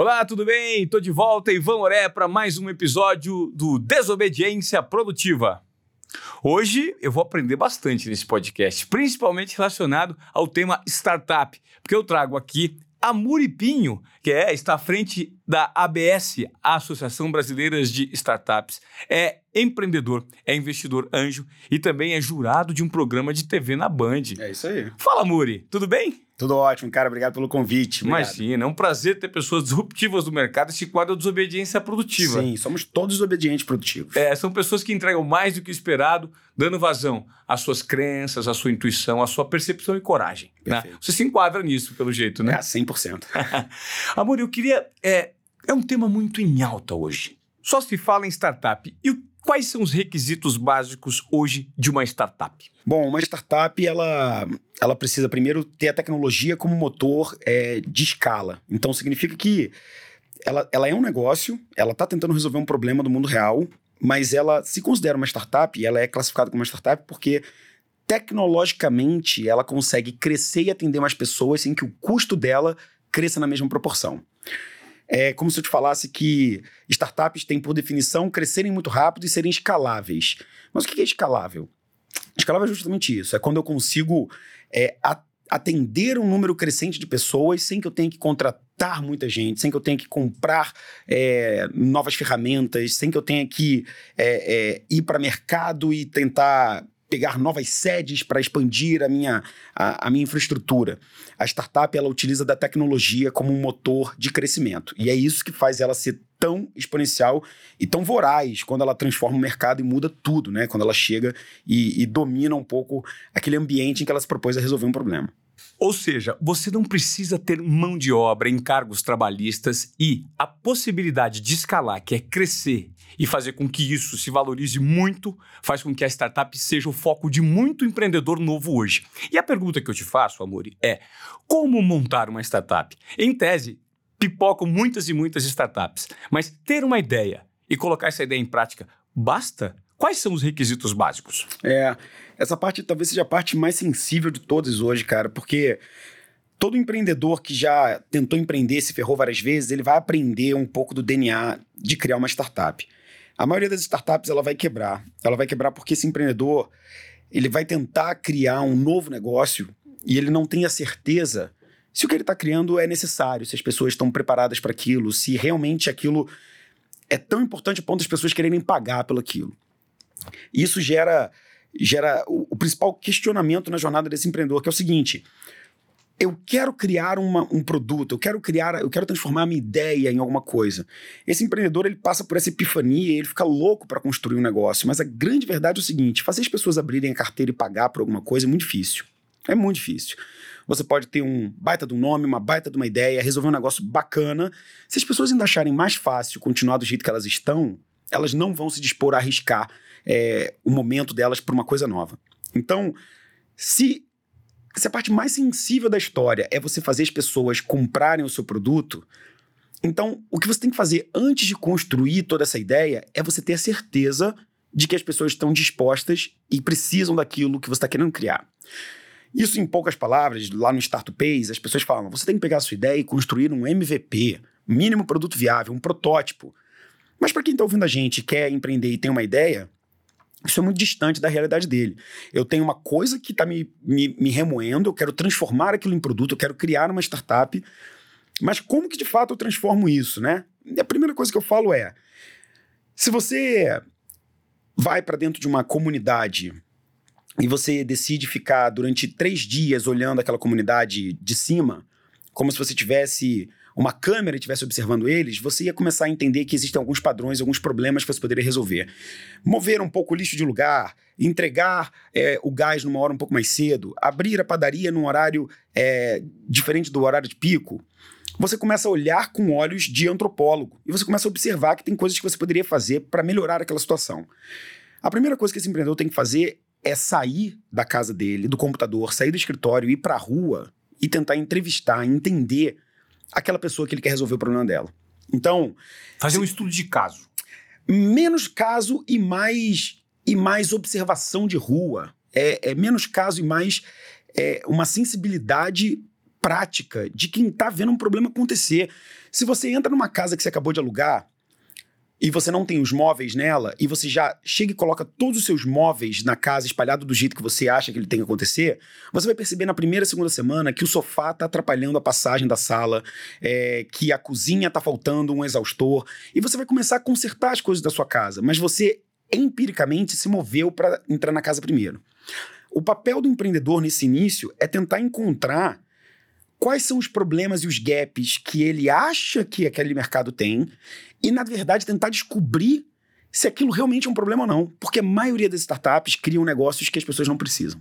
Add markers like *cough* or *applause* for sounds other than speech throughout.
Olá, tudo bem? Tô de volta, Ivan Oré, para mais um episódio do Desobediência Produtiva. Hoje eu vou aprender bastante nesse podcast, principalmente relacionado ao tema startup, porque eu trago aqui a Muripinho, que é, está à frente da ABS, Associação Brasileira de Startups. É empreendedor, é investidor anjo e também é jurado de um programa de TV na Band. É isso aí. Fala, Muri, tudo bem? Tudo ótimo, cara. Obrigado pelo convite. Obrigado. Imagina, é um prazer ter pessoas disruptivas do mercado. Esse quadro é desobediência produtiva. Sim, somos todos desobedientes produtivos. É, são pessoas que entregam mais do que esperado, dando vazão às suas crenças, à sua intuição, à sua percepção e coragem. Né? Você se enquadra nisso, pelo jeito, né? É, 100%. *laughs* Amor, eu queria... É, é um tema muito em alta hoje. Só se fala em startup. E o Quais são os requisitos básicos hoje de uma startup? Bom, uma startup ela, ela precisa primeiro ter a tecnologia como motor é, de escala. Então significa que ela, ela é um negócio, ela está tentando resolver um problema do mundo real, mas ela se considera uma startup e ela é classificada como uma startup porque tecnologicamente ela consegue crescer e atender mais pessoas sem que o custo dela cresça na mesma proporção. É como se eu te falasse que startups têm, por definição, crescerem muito rápido e serem escaláveis. Mas o que é escalável? Escalável é justamente isso. É quando eu consigo é, atender um número crescente de pessoas sem que eu tenha que contratar muita gente, sem que eu tenha que comprar é, novas ferramentas, sem que eu tenha que é, é, ir para mercado e tentar pegar novas sedes para expandir a minha, a, a, minha infraestrutura. A startup ela utiliza da tecnologia como um motor de crescimento. E é isso que faz ela ser tão exponencial e tão voraz quando ela transforma o mercado e muda tudo, né? Quando ela chega e, e domina um pouco aquele ambiente em que ela se propôs a resolver um problema. Ou seja, você não precisa ter mão de obra, encargos trabalhistas e a possibilidade de escalar, que é crescer e fazer com que isso se valorize muito, faz com que a startup seja o foco de muito empreendedor novo hoje. E a pergunta que eu te faço, Amori, é: como montar uma startup? Em tese, pipocam muitas e muitas startups, mas ter uma ideia e colocar essa ideia em prática basta? Quais são os requisitos básicos? É, essa parte talvez seja a parte mais sensível de todas hoje, cara, porque todo empreendedor que já tentou empreender, se ferrou várias vezes, ele vai aprender um pouco do DNA de criar uma startup. A maioria das startups ela vai quebrar. Ela vai quebrar porque esse empreendedor ele vai tentar criar um novo negócio e ele não tem a certeza se o que ele está criando é necessário, se as pessoas estão preparadas para aquilo, se realmente aquilo é tão importante a ponto das pessoas quererem pagar pelo aquilo. Isso gera, gera o, o, principal questionamento na jornada desse empreendedor, que é o seguinte: eu quero criar uma, um produto, eu quero criar, eu quero transformar a minha ideia em alguma coisa. Esse empreendedor ele passa por essa epifania, ele fica louco para construir um negócio. Mas a grande verdade é o seguinte: fazer as pessoas abrirem a carteira e pagar por alguma coisa é muito difícil. É muito difícil. Você pode ter um baita de um nome, uma baita de uma ideia, resolver um negócio bacana. Se as pessoas ainda acharem mais fácil continuar do jeito que elas estão, elas não vão se dispor a arriscar é, o momento delas para uma coisa nova. Então, se, se a parte mais sensível da história é você fazer as pessoas comprarem o seu produto, então o que você tem que fazer antes de construir toda essa ideia é você ter a certeza de que as pessoas estão dispostas e precisam daquilo que você está querendo criar. Isso, em poucas palavras, lá no Startup Pace, as pessoas falam: você tem que pegar a sua ideia e construir um MVP, mínimo produto viável, um protótipo. Mas para quem está ouvindo a gente quer empreender e tem uma ideia, isso é muito distante da realidade dele. Eu tenho uma coisa que está me, me, me remoendo, eu quero transformar aquilo em produto, eu quero criar uma startup, mas como que de fato eu transformo isso, né? E a primeira coisa que eu falo é: se você vai para dentro de uma comunidade e você decide ficar durante três dias olhando aquela comunidade de cima, como se você tivesse uma câmera estivesse observando eles, você ia começar a entender que existem alguns padrões, alguns problemas que você poderia resolver. Mover um pouco o lixo de lugar, entregar é, o gás numa hora um pouco mais cedo, abrir a padaria num horário é, diferente do horário de pico. Você começa a olhar com olhos de antropólogo e você começa a observar que tem coisas que você poderia fazer para melhorar aquela situação. A primeira coisa que esse empreendedor tem que fazer é sair da casa dele, do computador, sair do escritório, ir para a rua e tentar entrevistar, entender aquela pessoa que ele quer resolver o problema dela. Então. Fazer se... um estudo de caso. Menos caso e mais, e mais observação de rua. É, é menos caso e mais é, uma sensibilidade prática de quem está vendo um problema acontecer. Se você entra numa casa que você acabou de alugar e você não tem os móveis nela, e você já chega e coloca todos os seus móveis na casa espalhado do jeito que você acha que ele tem que acontecer, você vai perceber na primeira, segunda semana que o sofá tá atrapalhando a passagem da sala, é, que a cozinha tá faltando um exaustor, e você vai começar a consertar as coisas da sua casa, mas você empiricamente se moveu para entrar na casa primeiro. O papel do empreendedor nesse início é tentar encontrar quais são os problemas e os gaps que ele acha que aquele mercado tem e, na verdade, tentar descobrir se aquilo realmente é um problema ou não. Porque a maioria das startups criam negócios que as pessoas não precisam.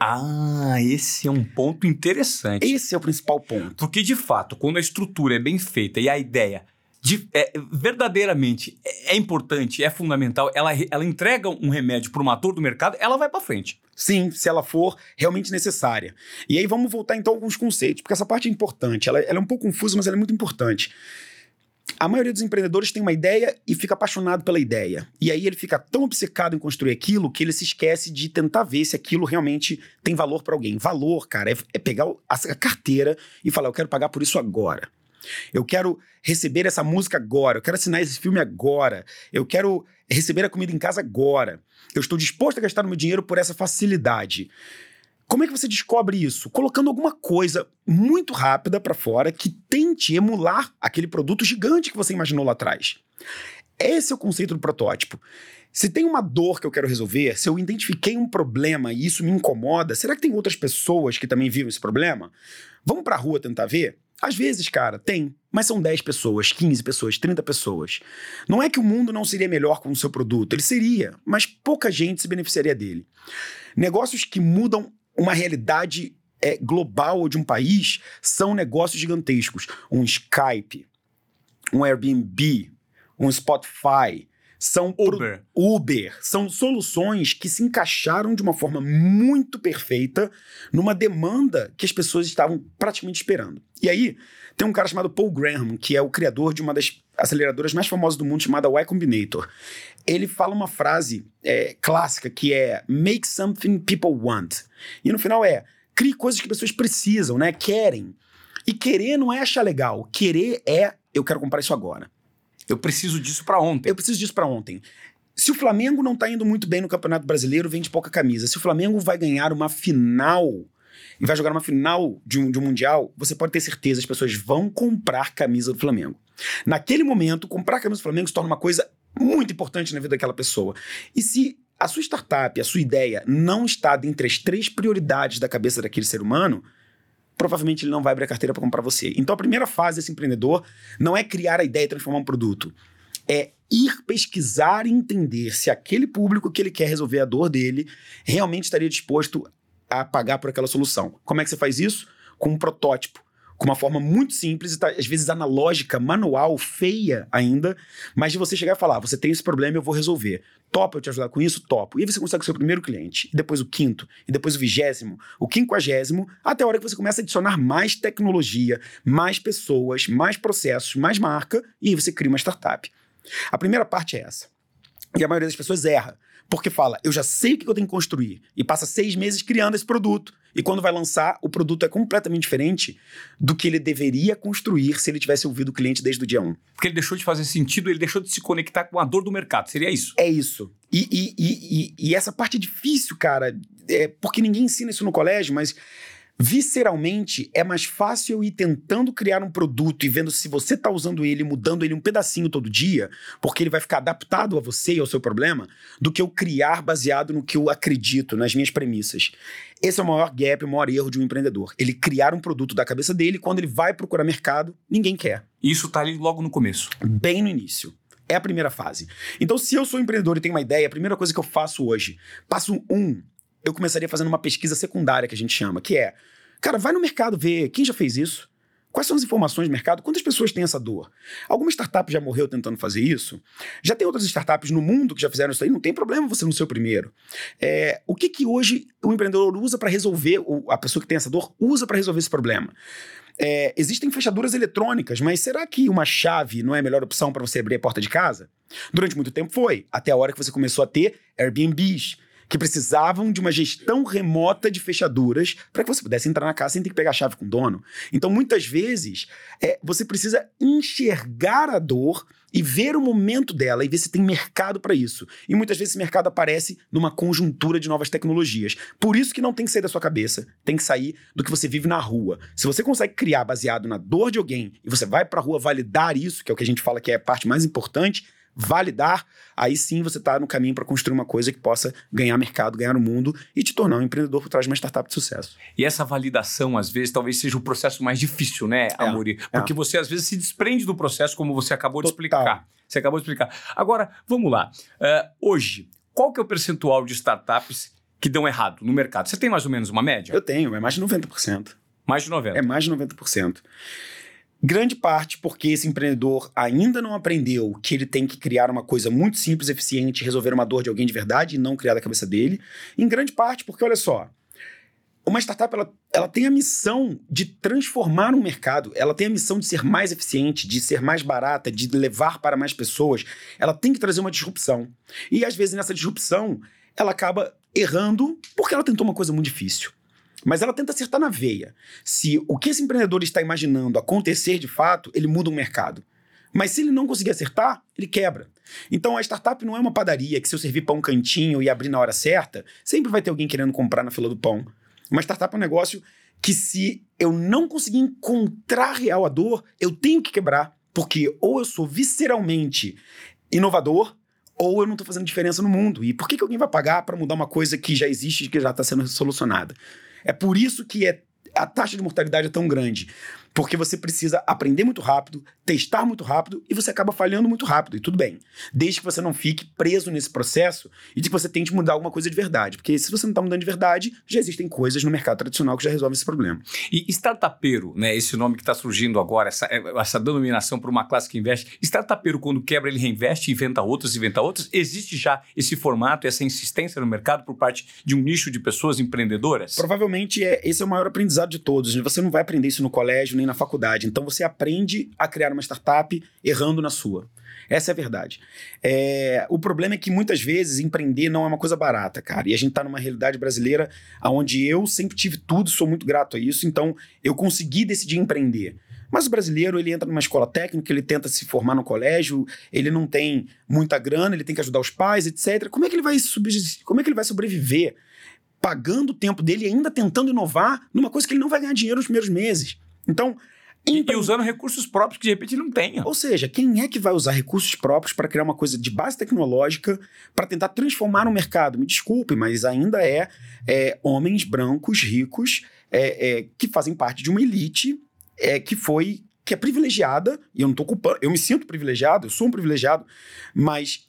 Ah, esse é um ponto interessante. Esse é o principal ponto. Porque, de fato, quando a estrutura é bem feita e a ideia de, é, verdadeiramente é, é importante, é fundamental, ela, ela entrega um remédio para uma dor do mercado, ela vai para frente. Sim, se ela for realmente necessária. E aí vamos voltar então a alguns conceitos, porque essa parte é importante. Ela, ela é um pouco confusa, mas ela é muito importante. A maioria dos empreendedores tem uma ideia e fica apaixonado pela ideia. E aí ele fica tão obcecado em construir aquilo que ele se esquece de tentar ver se aquilo realmente tem valor para alguém. Valor, cara, é, é pegar a carteira e falar: eu quero pagar por isso agora. Eu quero receber essa música agora. Eu quero assinar esse filme agora. Eu quero receber a comida em casa agora. Eu estou disposto a gastar o meu dinheiro por essa facilidade. Como é que você descobre isso? Colocando alguma coisa muito rápida para fora que tente emular aquele produto gigante que você imaginou lá atrás. Esse é o conceito do protótipo. Se tem uma dor que eu quero resolver, se eu identifiquei um problema e isso me incomoda, será que tem outras pessoas que também vivem esse problema? Vamos para a rua tentar ver? Às vezes, cara, tem, mas são 10 pessoas, 15 pessoas, 30 pessoas. Não é que o mundo não seria melhor com o seu produto, ele seria, mas pouca gente se beneficiaria dele. Negócios que mudam uma realidade é, global de um país são negócios gigantescos. Um Skype, um Airbnb, um Spotify, são Uber. Uber. São soluções que se encaixaram de uma forma muito perfeita numa demanda que as pessoas estavam praticamente esperando. E aí, tem um cara chamado Paul Graham, que é o criador de uma das aceleradoras mais famosas do mundo, chamada Y Combinator. Ele fala uma frase é, clássica que é Make something people want. E no final é crie coisas que pessoas precisam, né? Querem. E querer não é achar legal. Querer é eu quero comprar isso agora. Eu preciso disso para ontem. Eu preciso disso para ontem. Se o Flamengo não tá indo muito bem no Campeonato Brasileiro, vende pouca camisa. Se o Flamengo vai ganhar uma final e vai jogar uma final de um, de um Mundial, você pode ter certeza as pessoas vão comprar camisa do Flamengo. Naquele momento, comprar camisa do Flamengo se torna uma coisa muito importante na vida daquela pessoa. E se a sua startup, a sua ideia não está dentre as três prioridades da cabeça daquele ser humano, provavelmente ele não vai abrir a carteira para comprar você. Então a primeira fase desse empreendedor não é criar a ideia e transformar um produto. É ir pesquisar e entender se aquele público que ele quer resolver a dor dele realmente estaria disposto a pagar por aquela solução. Como é que você faz isso? Com um protótipo com uma forma muito simples, tá, às vezes analógica, manual, feia ainda, mas de você chegar e falar: você tem esse problema, eu vou resolver. Topa eu te ajudar com isso? Topo. E aí você consegue o seu primeiro cliente, e depois o quinto, e depois o vigésimo, o quinquagésimo, até a hora que você começa a adicionar mais tecnologia, mais pessoas, mais processos, mais marca, e aí você cria uma startup. A primeira parte é essa. E a maioria das pessoas erra. Porque fala, eu já sei o que eu tenho que construir. E passa seis meses criando esse produto. E quando vai lançar, o produto é completamente diferente do que ele deveria construir se ele tivesse ouvido o cliente desde o dia 1. Porque ele deixou de fazer sentido, ele deixou de se conectar com a dor do mercado. Seria isso? É isso. E, e, e, e essa parte é difícil, cara. É porque ninguém ensina isso no colégio, mas Visceralmente, é mais fácil eu ir tentando criar um produto e vendo se você está usando ele, mudando ele um pedacinho todo dia, porque ele vai ficar adaptado a você e ao seu problema, do que eu criar baseado no que eu acredito, nas minhas premissas. Esse é o maior gap, o maior erro de um empreendedor. Ele criar um produto da cabeça dele, quando ele vai procurar mercado, ninguém quer. Isso está ali logo no começo. Bem no início. É a primeira fase. Então, se eu sou empreendedor e tenho uma ideia, a primeira coisa que eu faço hoje, passo um, eu começaria fazendo uma pesquisa secundária que a gente chama, que é, cara, vai no mercado ver quem já fez isso. Quais são as informações do mercado? Quantas pessoas têm essa dor? Alguma startup já morreu tentando fazer isso? Já tem outras startups no mundo que já fizeram isso aí? Não tem problema você não ser o primeiro. É, o que, que hoje o empreendedor usa para resolver, a pessoa que tem essa dor usa para resolver esse problema? É, existem fechaduras eletrônicas, mas será que uma chave não é a melhor opção para você abrir a porta de casa? Durante muito tempo foi, até a hora que você começou a ter Airbnbs, que precisavam de uma gestão remota de fechaduras para que você pudesse entrar na casa sem ter que pegar a chave com o dono. Então, muitas vezes, é, você precisa enxergar a dor e ver o momento dela e ver se tem mercado para isso. E muitas vezes esse mercado aparece numa conjuntura de novas tecnologias. Por isso que não tem que sair da sua cabeça, tem que sair do que você vive na rua. Se você consegue criar baseado na dor de alguém e você vai para a rua validar isso, que é o que a gente fala que é a parte mais importante, validar, aí sim você está no caminho para construir uma coisa que possa ganhar mercado, ganhar o mundo e te tornar um empreendedor por trás de uma startup de sucesso. E essa validação, às vezes, talvez seja o processo mais difícil, né, é, Amori? Porque é. você, às vezes, se desprende do processo, como você acabou Total. de explicar. Você acabou de explicar. Agora, vamos lá. Uh, hoje, qual que é o percentual de startups que dão errado no mercado? Você tem mais ou menos uma média? Eu tenho, é mais de 90%. Mais de 90%? É mais de 90%. Grande parte porque esse empreendedor ainda não aprendeu que ele tem que criar uma coisa muito simples, eficiente, resolver uma dor de alguém de verdade e não criar da cabeça dele. Em grande parte porque, olha só, uma startup ela, ela tem a missão de transformar um mercado, ela tem a missão de ser mais eficiente, de ser mais barata, de levar para mais pessoas. Ela tem que trazer uma disrupção. E às vezes nessa disrupção ela acaba errando porque ela tentou uma coisa muito difícil. Mas ela tenta acertar na veia. Se o que esse empreendedor está imaginando acontecer de fato, ele muda o mercado. Mas se ele não conseguir acertar, ele quebra. Então a startup não é uma padaria que se eu servir pão cantinho e abrir na hora certa, sempre vai ter alguém querendo comprar na fila do pão. Uma startup é um negócio que se eu não conseguir encontrar real a dor, eu tenho que quebrar. Porque ou eu sou visceralmente inovador, ou eu não estou fazendo diferença no mundo. E por que, que alguém vai pagar para mudar uma coisa que já existe e que já está sendo solucionada? É por isso que é, a taxa de mortalidade é tão grande. Porque você precisa aprender muito rápido, testar muito rápido e você acaba falhando muito rápido. E tudo bem. Desde que você não fique preso nesse processo e de que você tente mudar alguma coisa de verdade. Porque se você não está mudando de verdade, já existem coisas no mercado tradicional que já resolvem esse problema. E startupeiro, né? Esse nome que está surgindo agora, essa, essa denominação para uma classe que investe. Startupeiro, quando quebra, ele reinveste, inventa outras, inventa outras. Existe já esse formato, essa insistência no mercado por parte de um nicho de pessoas empreendedoras? Provavelmente é, esse é o maior aprendizado de todos. Você não vai aprender isso no colégio, nem na faculdade. Então você aprende a criar uma startup errando na sua. Essa é a verdade. É, o problema é que muitas vezes empreender não é uma coisa barata, cara. E a gente está numa realidade brasileira onde eu sempre tive tudo, sou muito grato a isso, então eu consegui decidir empreender. Mas o brasileiro, ele entra numa escola técnica, ele tenta se formar no colégio, ele não tem muita grana, ele tem que ajudar os pais, etc. Como é que ele vai, como é que ele vai sobreviver? Pagando o tempo dele e ainda tentando inovar numa coisa que ele não vai ganhar dinheiro nos primeiros meses. Então. E usando recursos próprios que de repente não tenha. Ou seja, quem é que vai usar recursos próprios para criar uma coisa de base tecnológica para tentar transformar o mercado? Me desculpe, mas ainda é, é homens brancos, ricos, é, é, que fazem parte de uma elite é, que foi que é privilegiada, e eu não estou culpando, eu me sinto privilegiado, eu sou um privilegiado, mas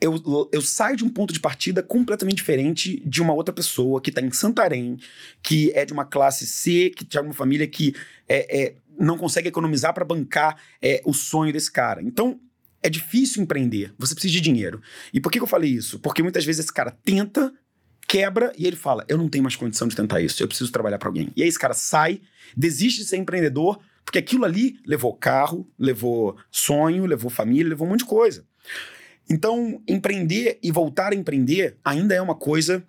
eu, eu saio de um ponto de partida completamente diferente de uma outra pessoa que está em Santarém, que é de uma classe C, que tem uma família que é, é não consegue economizar para bancar é, o sonho desse cara. Então, é difícil empreender, você precisa de dinheiro. E por que, que eu falei isso? Porque muitas vezes esse cara tenta, quebra e ele fala: Eu não tenho mais condição de tentar isso, eu preciso trabalhar para alguém. E aí esse cara sai, desiste de ser empreendedor, porque aquilo ali levou carro, levou sonho, levou família, levou um monte de coisa. Então, empreender e voltar a empreender ainda é uma coisa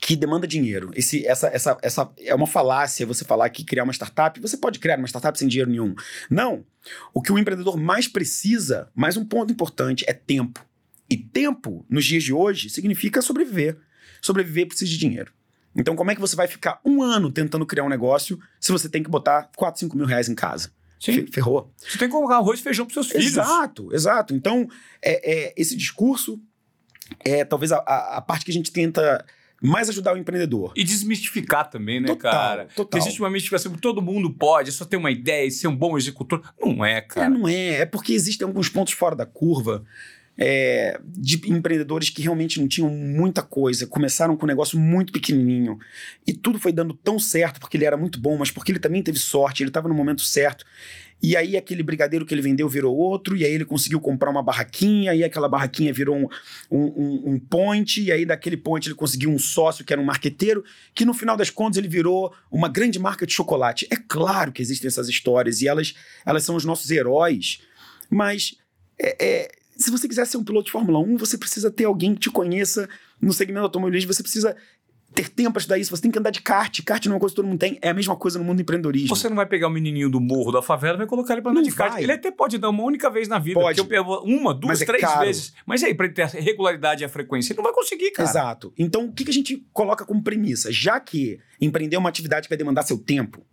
que demanda dinheiro. Esse, essa, essa, essa é uma falácia você falar que criar uma startup, você pode criar uma startup sem dinheiro nenhum. Não. O que o empreendedor mais precisa, mais um ponto importante, é tempo. E tempo, nos dias de hoje, significa sobreviver. Sobreviver precisa de dinheiro. Então, como é que você vai ficar um ano tentando criar um negócio se você tem que botar 4, 5 mil reais em casa? Sim. Ferrou. Você tem que colocar arroz e feijão para seus filhos. Exato, exato. Então, é, é, esse discurso é talvez a, a, parte que a gente tenta mais ajudar o empreendedor. E desmistificar também, né, total, cara? Total. Porque existe uma mistificação que todo mundo pode, é só ter uma ideia e ser um bom executor. Não é, cara. É, não é. É porque existem alguns pontos fora da curva é, de empreendedores que realmente não tinham muita coisa, começaram com um negócio muito pequenininho e tudo foi dando tão certo porque ele era muito bom, mas porque ele também teve sorte, ele estava no momento certo. E aí aquele brigadeiro que ele vendeu virou outro, e aí ele conseguiu comprar uma barraquinha, e aquela barraquinha virou um, um, um, point, e aí daquele point ele conseguiu um sócio que era um marqueteiro, que no final das contas ele virou uma grande marca de chocolate. É claro que existem essas histórias, e elas, elas são os nossos heróis, mas é, é, se você quiser ser um piloto de Fórmula 1, você precisa ter alguém que te conheça no segmento automobilismo, você precisa ter tempo para estudar isso, você tem que andar de kart. Kart não é uma coisa que todo mundo tem, é a mesma coisa no mundo do empreendedorismo. Você não vai pegar o menininho do morro da favela e vai colocar ele pra andar Não de kart. vai. Ele até pode dar uma única vez na vida. Pode. porque eu pego uma, duas, é três caro. vezes. Mas aí, pra ele ter a regularidade e a frequência, ele não vai conseguir, cara. Exato. Então, o que, que a gente coloca como premissa? Já que empreender é uma atividade que vai demandar seu tempo,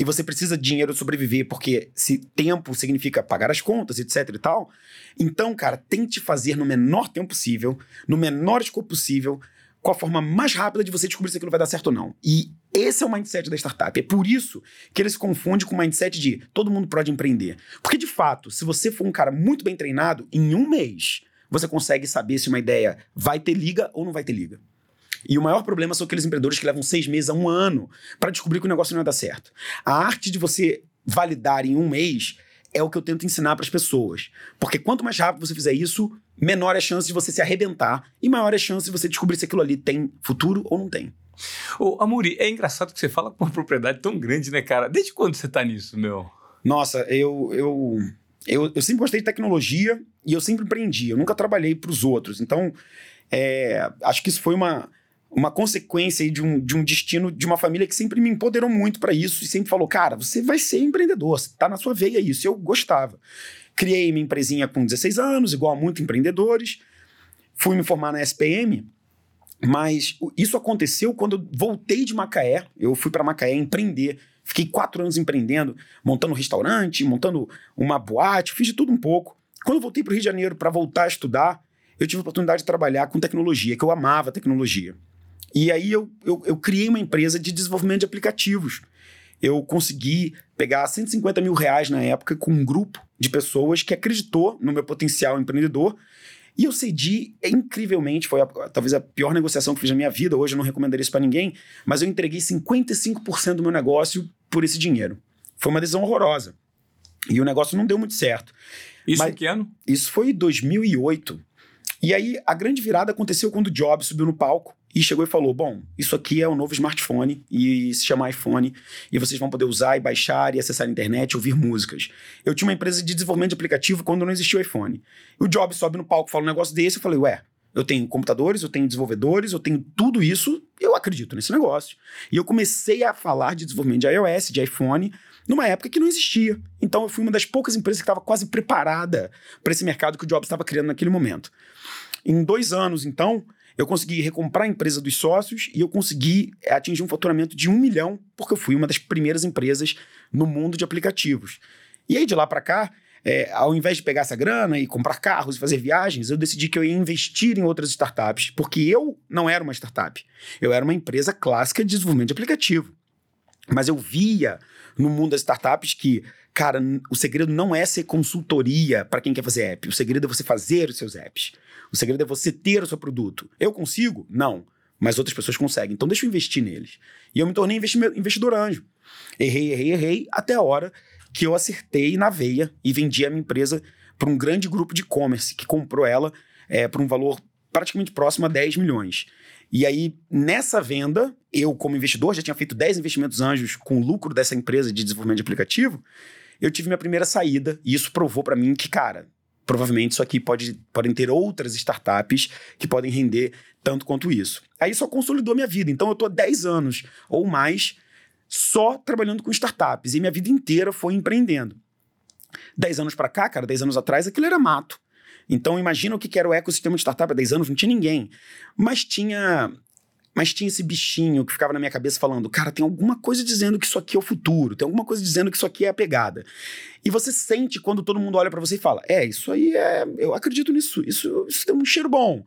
e você precisa de dinheiro sobreviver, porque se tempo significa pagar as contas, etc e tal, então, cara, tente fazer no menor tempo possível, no menor escopo possível, com a forma mais rápida de você descobrir se aquilo vai dar certo ou não. E esse é o mindset da startup. É por isso que ele se confunde com o mindset de todo mundo pode empreender. Porque, de fato, se você for um cara muito bem treinado, em um mês você consegue saber se uma ideia vai ter liga ou não vai ter liga. E o maior problema são aqueles empreendedores que levam seis meses a um ano para descobrir que o negócio não ia dar certo. A arte de você validar em um mês é o que eu tento ensinar para as pessoas. Porque quanto mais rápido você fizer isso, menor é a chance de você se arrebentar e maior é a chance de você descobrir se aquilo ali tem futuro ou não tem. Ô, Amuri, é engraçado que você fala com uma propriedade tão grande, né, cara? Desde quando você tá nisso, meu? Nossa, eu, eu, eu, eu sempre gostei de tecnologia e eu sempre empreendi. Eu nunca trabalhei para os outros. Então, é, acho que isso foi uma, uma consequência de um, de um destino de uma família que sempre me empoderou muito para isso e sempre falou: cara, você vai ser empreendedor, tá na sua veia isso. Eu gostava. Criei minha empresinha com 16 anos, igual a muitos empreendedores. Fui me formar na SPM, mas isso aconteceu quando eu voltei de Macaé. Eu fui para Macaé empreender. Fiquei quatro anos empreendendo, montando um restaurante, montando uma boate, fiz de tudo um pouco. Quando eu voltei para o Rio de Janeiro para voltar a estudar, eu tive a oportunidade de trabalhar com tecnologia, que eu amava tecnologia. E aí eu, eu, eu criei uma empresa de desenvolvimento de aplicativos. Eu consegui pegar 150 mil reais na época com um grupo de pessoas que acreditou no meu potencial empreendedor e eu cedi incrivelmente, foi a- talvez a pior negociação que fiz na minha vida. Hoje eu não recomendaria isso para ninguém, mas eu entreguei 55% do meu negócio por esse dinheiro. Foi uma decisão horrorosa. E o negócio não deu muito certo. Isso Mas- em que ano? Isso foi em 2008. E aí a grande virada aconteceu quando o Jobs subiu no palco e chegou e falou: Bom, isso aqui é o novo smartphone e se chama iPhone e vocês vão poder usar e baixar e acessar a internet e ouvir músicas. Eu tinha uma empresa de desenvolvimento de aplicativo quando não existia o iPhone. O Jobs sobe no palco e fala um negócio desse. Eu falei: Ué, eu tenho computadores, eu tenho desenvolvedores, eu tenho tudo isso, eu acredito nesse negócio. E eu comecei a falar de desenvolvimento de iOS, de iPhone, numa época que não existia. Então eu fui uma das poucas empresas que estava quase preparada para esse mercado que o Jobs estava criando naquele momento. Em dois anos, então, eu consegui recomprar a empresa dos sócios e eu consegui eh, atingir um faturamento de um milhão, porque eu fui uma das primeiras empresas no mundo de aplicativos. E aí, de lá para cá, eh, ao invés de pegar essa grana e comprar carros e fazer viagens, eu decidi que eu ia investir em outras startups, porque eu não era uma startup. Eu era uma empresa clássica de desenvolvimento de aplicativo. Mas eu via no mundo das startups que, cara, o segredo não é ser consultoria para quem quer fazer app. O segredo é você fazer os seus apps. O segredo é você ter o seu produto. Eu consigo? Não. Mas outras pessoas conseguem. Então deixa eu investir neles. E eu me tornei investi- investidor anjo. Errei, errei, errei, até a hora que eu acertei na veia e vendi a minha empresa para um grande grupo de e-commerce que comprou ela é, por um valor praticamente próximo a 10 milhões. E aí, nessa venda, eu, como investidor, já tinha feito 10 investimentos anjos com o lucro dessa empresa de desenvolvimento de aplicativo. Eu tive minha primeira saída e isso provou para mim que, cara, provavelmente isso aqui pode, podem ter outras startups que podem render tanto quanto isso. Aí só consolidou minha vida. Então eu há 10 anos ou mais só trabalhando com startups e minha vida inteira foi empreendendo. 10 anos para cá, cara, 10 anos atrás, aquilo era mato. Então imagina o que era o ecossistema de startup há 10 anos, não tinha ninguém. Mas tinha mas tinha esse bichinho que ficava na minha cabeça falando: cara, tem alguma coisa dizendo que isso aqui é o futuro, tem alguma coisa dizendo que isso aqui é a pegada. E você sente quando todo mundo olha para você e fala: é, isso aí é. Eu acredito nisso, isso, isso tem um cheiro bom.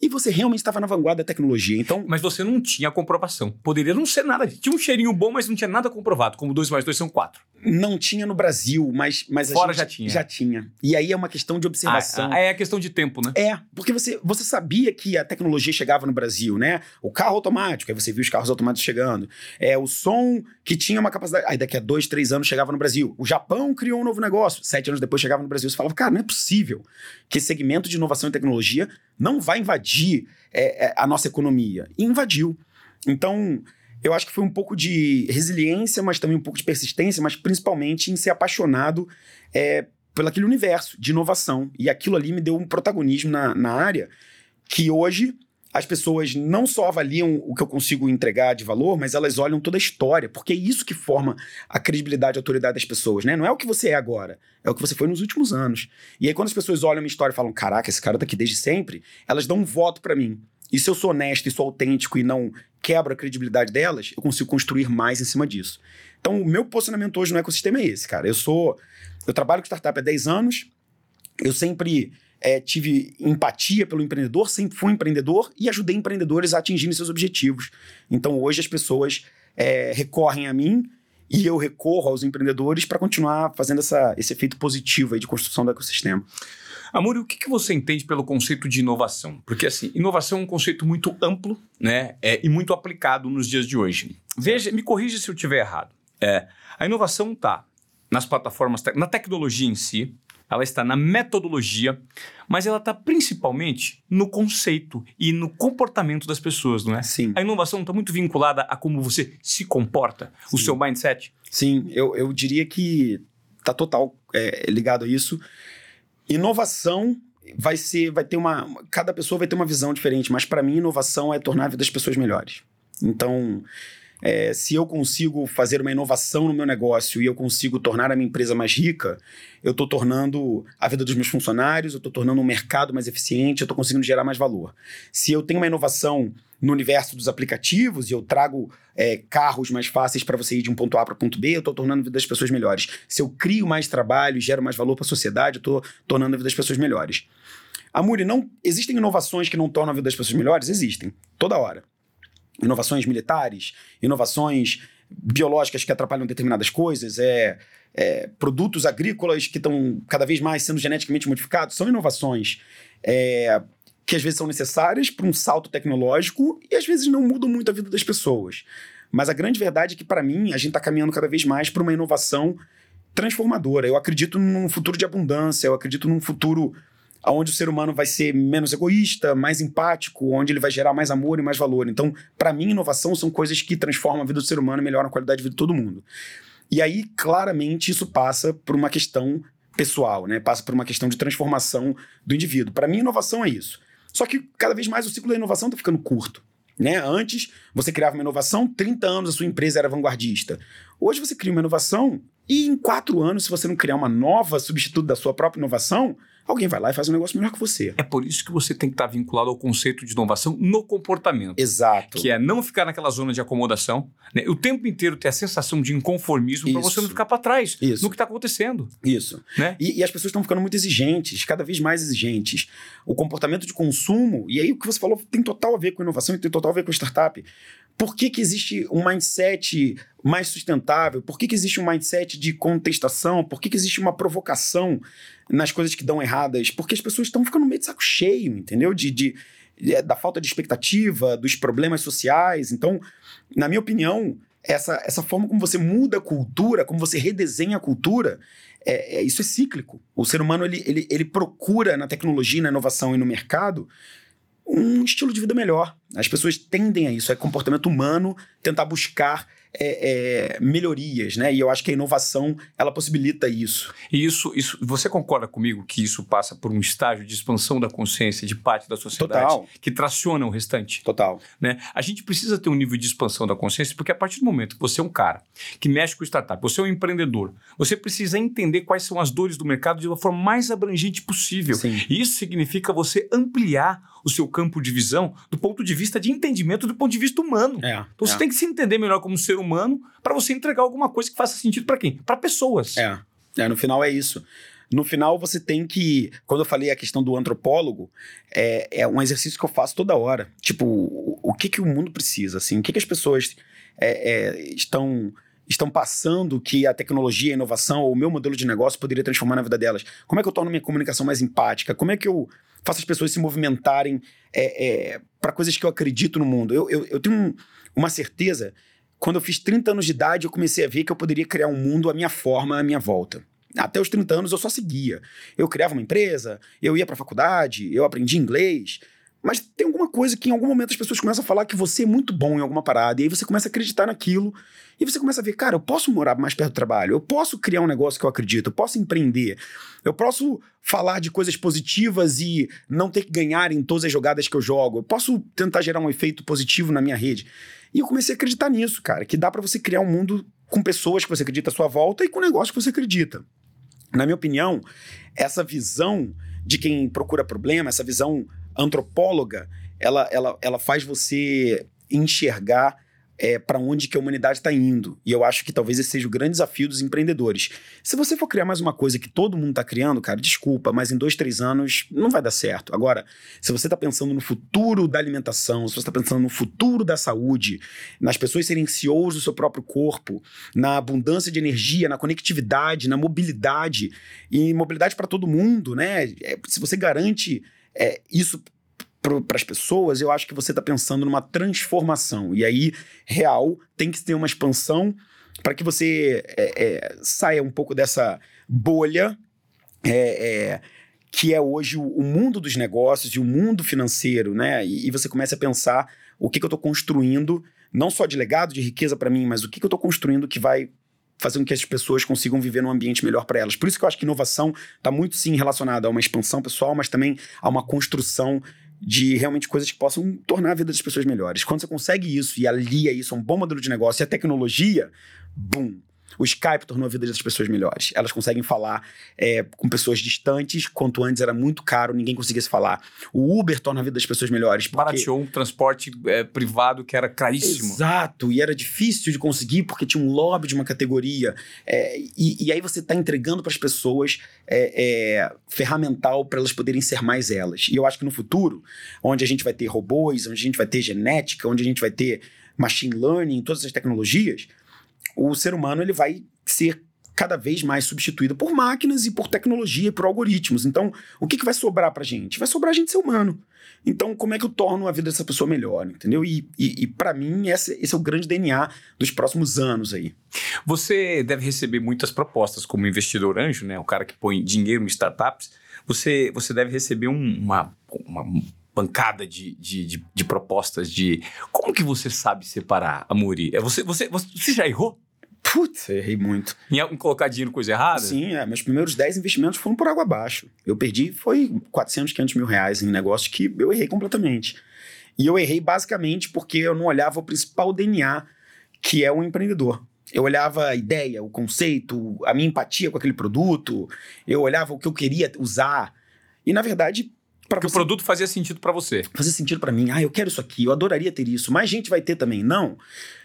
E você realmente estava na vanguarda da tecnologia. Então, Mas você não tinha comprovação. Poderia não ser nada. Tinha um cheirinho bom, mas não tinha nada comprovado. Como 2 mais 2 são 4. não tinha no Brasil, mas, mas a Fora já tinha. Já tinha. E aí é uma questão de observação. Ah, é questão de tempo, né? É, porque você, você sabia que a tecnologia chegava no Brasil, né? O carro automático, aí você viu os carros automáticos chegando. É, o som que tinha uma capacidade. Aí daqui a dois, três anos chegava no Brasil. O Japão criou um novo negócio. Sete anos depois chegava no Brasil. Você falava, cara, não é possível que segmento de inovação e tecnologia não vai invadir é, é, a nossa economia. E invadiu. Então, eu acho que foi um pouco de resiliência, mas também um pouco de persistência, mas principalmente em ser apaixonado é, pelo aquele universo de inovação. E aquilo ali me deu um protagonismo na, na área que hoje as pessoas não só avaliam o que eu consigo entregar de valor, mas elas olham toda a história, porque é isso que forma a credibilidade e a autoridade das pessoas, né? Não é o que você é agora, é o que você foi nos últimos anos. E aí, quando as pessoas olham minha história e falam: caraca, esse cara tá aqui desde sempre, elas dão um voto para mim. E se eu sou honesto e sou autêntico e não quebro a credibilidade delas, eu consigo construir mais em cima disso. Então, o meu posicionamento hoje no ecossistema é esse, cara. Eu sou. Eu trabalho com startup há 10 anos, eu sempre é, tive empatia pelo empreendedor, sempre fui empreendedor e ajudei empreendedores a atingirem seus objetivos. Então, hoje as pessoas é, recorrem a mim e eu recorro aos empreendedores para continuar fazendo essa, esse efeito positivo de construção do ecossistema. Amor, o que, que você entende pelo conceito de inovação? Porque, assim, inovação é um conceito muito amplo né, é, e muito aplicado nos dias de hoje. Veja, me corrija se eu estiver errado. É, a inovação está nas plataformas, na tecnologia em si, ela está na metodologia, mas ela está principalmente no conceito e no comportamento das pessoas, não é? Sim. A inovação está muito vinculada a como você se comporta, Sim. o seu mindset. Sim, eu, eu diria que está total é, ligado a isso. Inovação vai ser, vai ter uma, cada pessoa vai ter uma visão diferente, mas para mim inovação é tornar a vida das pessoas melhores. Então, é, se eu consigo fazer uma inovação no meu negócio e eu consigo tornar a minha empresa mais rica, eu estou tornando a vida dos meus funcionários, eu estou tornando o um mercado mais eficiente, eu estou conseguindo gerar mais valor. Se eu tenho uma inovação no universo dos aplicativos e eu trago é, carros mais fáceis para você ir de um ponto A para ponto B, eu estou tornando a vida das pessoas melhores. Se eu crio mais trabalho e gero mais valor para a sociedade, eu estou tornando a vida das pessoas melhores. Amuri, não existem inovações que não tornam a vida das pessoas melhores? Existem, toda hora inovações militares, inovações biológicas que atrapalham determinadas coisas, é, é produtos agrícolas que estão cada vez mais sendo geneticamente modificados, são inovações é, que às vezes são necessárias para um salto tecnológico e às vezes não mudam muito a vida das pessoas. Mas a grande verdade é que, para mim, a gente está caminhando cada vez mais para uma inovação transformadora. Eu acredito num futuro de abundância, eu acredito num futuro onde o ser humano vai ser menos egoísta, mais empático, onde ele vai gerar mais amor e mais valor. Então, para mim, inovação são coisas que transformam a vida do ser humano e melhoram a qualidade de vida de todo mundo. E aí, claramente, isso passa por uma questão pessoal, né? Passa por uma questão de transformação do indivíduo. Para mim, inovação é isso. Só que cada vez mais o ciclo da inovação está ficando curto. Né? Antes, você criava uma inovação, 30 anos a sua empresa era vanguardista. Hoje você cria uma inovação e em quatro anos, se você não criar uma nova substituto da sua própria inovação, alguém vai lá e faz um negócio melhor que você. É por isso que você tem que estar vinculado ao conceito de inovação no comportamento. Exato. Que é não ficar naquela zona de acomodação, né? o tempo inteiro ter a sensação de inconformismo para você não ficar para trás isso. no que está acontecendo. Isso. Né? E, e as pessoas estão ficando muito exigentes, cada vez mais exigentes. O comportamento de consumo, e aí o que você falou tem total a ver com inovação e tem total a ver com startup. Por que, que existe um mindset mais sustentável? Por que, que existe um mindset de contestação? Por que, que existe uma provocação nas coisas que dão erradas? Porque as pessoas estão ficando meio de saco cheio, entendeu? De, de, da falta de expectativa, dos problemas sociais. Então, na minha opinião, essa, essa forma como você muda a cultura, como você redesenha a cultura, é, é, isso é cíclico. O ser humano ele, ele, ele procura na tecnologia, na inovação e no mercado um estilo de vida melhor. As pessoas tendem a isso, é comportamento humano tentar buscar é, é, melhorias, né? E eu acho que a inovação ela possibilita isso. E isso, isso, você concorda comigo que isso passa por um estágio de expansão da consciência de parte da sociedade Total. que traciona o restante? Total. Né? A gente precisa ter um nível de expansão da consciência porque a partir do momento que você é um cara que mexe com startup, você é um empreendedor, você precisa entender quais são as dores do mercado de uma forma mais abrangente possível. Sim. E isso significa você ampliar o seu campo de visão do ponto de vista de entendimento do ponto de vista humano. É, então você é. tem que se entender melhor como ser humano para você entregar alguma coisa que faça sentido para quem? Para pessoas. É. é, no final é isso. No final você tem que. Quando eu falei a questão do antropólogo, é, é um exercício que eu faço toda hora. Tipo, o, o que, que o mundo precisa? Assim, o que, que as pessoas é, é, estão estão passando que a tecnologia, a inovação ou o meu modelo de negócio poderia transformar na vida delas? Como é que eu torno minha comunicação mais empática? Como é que eu faço as pessoas se movimentarem é, é, para coisas que eu acredito no mundo? Eu, eu, eu tenho um, uma certeza. Quando eu fiz 30 anos de idade, eu comecei a ver que eu poderia criar um mundo à minha forma, à minha volta. Até os 30 anos eu só seguia. Eu criava uma empresa, eu ia para a faculdade, eu aprendi inglês, Mas tem alguma coisa que em algum momento as pessoas começam a falar que você é muito bom em alguma parada, e aí você começa a acreditar naquilo, e você começa a ver, cara, eu posso morar mais perto do trabalho, eu posso criar um negócio que eu acredito, eu posso empreender, eu posso falar de coisas positivas e não ter que ganhar em todas as jogadas que eu jogo, eu posso tentar gerar um efeito positivo na minha rede. E eu comecei a acreditar nisso, cara, que dá para você criar um mundo com pessoas que você acredita à sua volta e com negócio que você acredita. Na minha opinião, essa visão de quem procura problema, essa visão antropóloga, ela, ela, ela faz você enxergar é, para onde que a humanidade está indo. E eu acho que talvez esse seja o grande desafio dos empreendedores. Se você for criar mais uma coisa que todo mundo está criando, cara, desculpa, mas em dois, três anos não vai dar certo. Agora, se você está pensando no futuro da alimentação, se você está pensando no futuro da saúde, nas pessoas serem CEOs do seu próprio corpo, na abundância de energia, na conectividade, na mobilidade, e mobilidade para todo mundo, né? É, se você garante é, isso para as pessoas, eu acho que você está pensando numa transformação. E aí, real, tem que ter uma expansão para que você é, é, saia um pouco dessa bolha é, é que é hoje o, o, mundo dos negócios e o mundo financeiro, né? E, e você começa a pensar o que, que eu estou construindo, não só de legado, de riqueza para mim, mas o que, que eu estou construindo que vai fazer com que as pessoas consigam viver num ambiente melhor para elas. Por isso que eu acho que inovação está muito sim relacionada a uma expansão pessoal, mas também a uma construção de realmente coisas que possam tornar a vida das pessoas melhores. Quando você consegue isso e alia isso a um bom modelo de negócio e a tecnologia, bum, o Skype tornou a vida das pessoas melhores. Elas conseguem falar é, com pessoas distantes, quanto antes era muito caro, ninguém conseguia se falar. O Uber torna a vida das pessoas melhores. Porque... Barateou um transporte é, privado que era caríssimo. Exato, e era difícil de conseguir porque tinha um lobby de uma categoria. É, e, e, aí você está entregando para as pessoas ferramental para elas poderem ser mais elas. E eu acho que no futuro, onde a gente vai ter robôs, onde a gente vai ter genética, onde a gente vai ter machine learning, todas as tecnologias o ser humano ele vai ser cada vez mais substituído por máquinas e por tecnologia, por algoritmos. Então, o que, que vai sobrar para gente? Vai sobrar a gente ser humano. Então, como é que eu torno a vida dessa pessoa melhor, entendeu? E, e, e para mim, esse, esse, é o grande DNA dos próximos anos aí. Você deve receber muitas propostas como investidor anjo, né? O cara que põe dinheiro em startups. Você, você deve receber um, uma, uma pancada de, de, de, de, propostas de como que você sabe separar, Amori? É você, você, você já errou? Putz, errei muito. Em, em colocar dinheiro coisa errada? Sim, é, meus primeiros 10 investimentos foram por água abaixo. Eu perdi, foi 400, 500 mil reais em negócio que eu errei completamente. E eu errei basicamente porque eu não olhava o principal DNA, que é o empreendedor. Eu olhava a ideia, o conceito, a minha empatia com aquele produto, eu olhava o que eu queria usar. E, na verdade, porque você... o produto fazia sentido para você. Fazia sentido para mim. Ah, eu quero isso aqui, eu adoraria ter isso. Mais gente vai ter também. Não.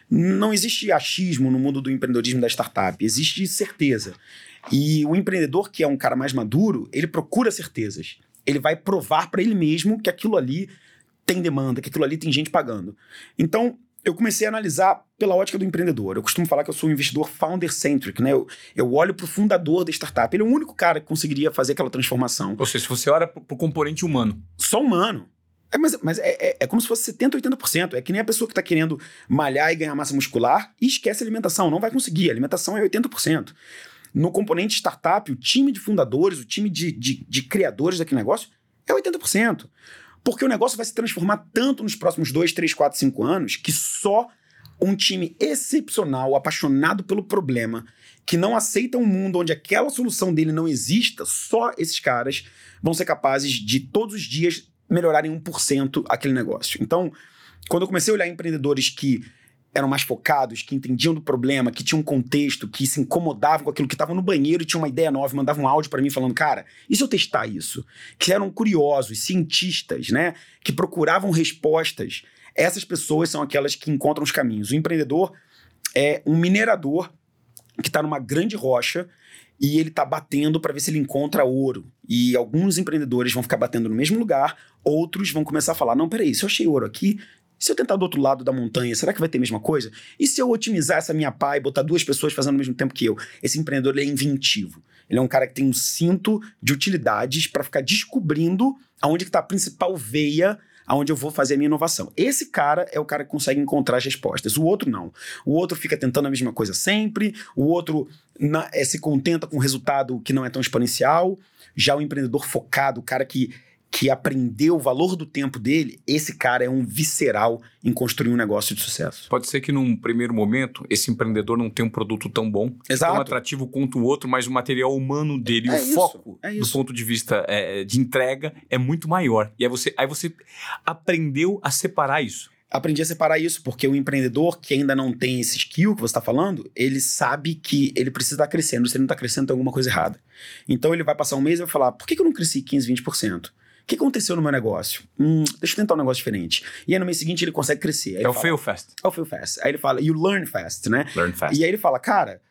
Não existe achismo no mundo do empreendedorismo da startup, existe certeza. E o empreendedor, que é um cara mais maduro, ele procura certezas. Ele vai provar para ele mesmo que aquilo ali tem demanda, que aquilo ali tem gente pagando. Então, eu comecei a analisar pela ótica do empreendedor. Eu costumo falar que eu sou um investidor founder-centric, né? Eu, eu olho para o fundador da startup. Ele é o único cara que conseguiria fazer aquela transformação. Ou seja, se você olha para o componente humano. Só humano. É, mas mas é, é, é, como se fosse 70%, 80%. É que nem a pessoa que está querendo malhar e ganhar massa muscular e esquece a alimentação. Não vai conseguir. A alimentação é 80%. No componente startup, o time de fundadores, o time de, de, de criadores daquele negócio é 80%. Porque o negócio vai se transformar tanto nos próximos 2, 3, 4, 5 anos que só um time excepcional, apaixonado pelo problema, que não aceita um mundo onde aquela solução dele não exista, só esses caras vão ser capazes de todos os dias melhorarem 1% aquele negócio. Então, quando eu comecei a olhar empreendedores que eram mais focados, que entendiam do problema, que tinham um contexto, que se incomodavam com aquilo, que estavam no banheiro e tinham uma ideia nova, mandavam um áudio para mim falando, cara, e se eu testar isso? Que eram curiosos, cientistas, né? Que procuravam respostas. Essas pessoas são aquelas que encontram os caminhos. O empreendedor é um minerador que está numa grande rocha e ele está batendo para ver se ele encontra ouro. E alguns empreendedores vão ficar batendo no mesmo lugar, outros vão começar a falar: não, peraí, se eu achei ouro aqui, se eu tentar do outro lado da montanha, será que vai ter a mesma coisa? E se eu otimizar essa minha pá e botar duas pessoas fazendo ao mesmo tempo que eu? Esse empreendedor é inventivo. Ele é um cara que tem um cinto de utilidades para ficar descobrindo aonde está a principal veia aonde eu vou fazer a minha inovação. Esse cara é o cara que consegue encontrar as respostas. O outro não. O outro fica tentando a mesma coisa sempre, o outro na, é, se contenta com um resultado que não é tão exponencial. Já o empreendedor focado, o cara que que aprendeu o valor do tempo dele, esse cara é um visceral em construir um negócio de sucesso. Pode ser que num primeiro momento esse empreendedor não tenha um produto tão bom, Exato. tão atrativo quanto o outro, mas o material humano dele, É o isso, foco é do ponto de vista é, de entrega é muito maior. E aí você, aí você aprendeu a separar isso. aprendi a separar isso, porque o empreendedor que ainda não tem esse skill que você está falando, ele sabe que ele precisa estar crescendo. Se ele não está crescendo, tem alguma coisa errada. Então ele vai passar um mês e vai falar: por que eu não cresci 15, 20%? O que aconteceu no meu negócio? Hum, deixa eu tentar um negócio diferente. E aí no mês seguinte ele consegue crescer. Aí é o fala, fail fast. É o fail fast. Aí ele fala, you learn fast, né? Learn fast. E aí ele fala, cara,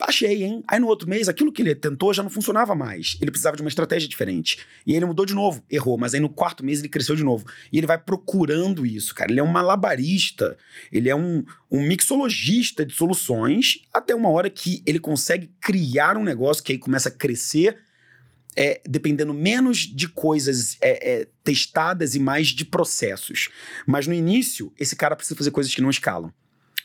achei, hein? Aí no outro mês, aquilo que ele tentou já não funcionava mais. Ele precisava de uma estratégia diferente. E aí ele mudou de novo, errou. Mas aí no quarto mês ele cresceu de novo. E ele vai procurando isso, cara. Ele é um malabarista, ele é um, um mixologista de soluções, até uma hora que ele consegue criar um negócio que aí começa a crescer. É, dependendo menos de coisas é, é, testadas e mais de processos. Mas no início, esse cara precisa fazer coisas que não escalam.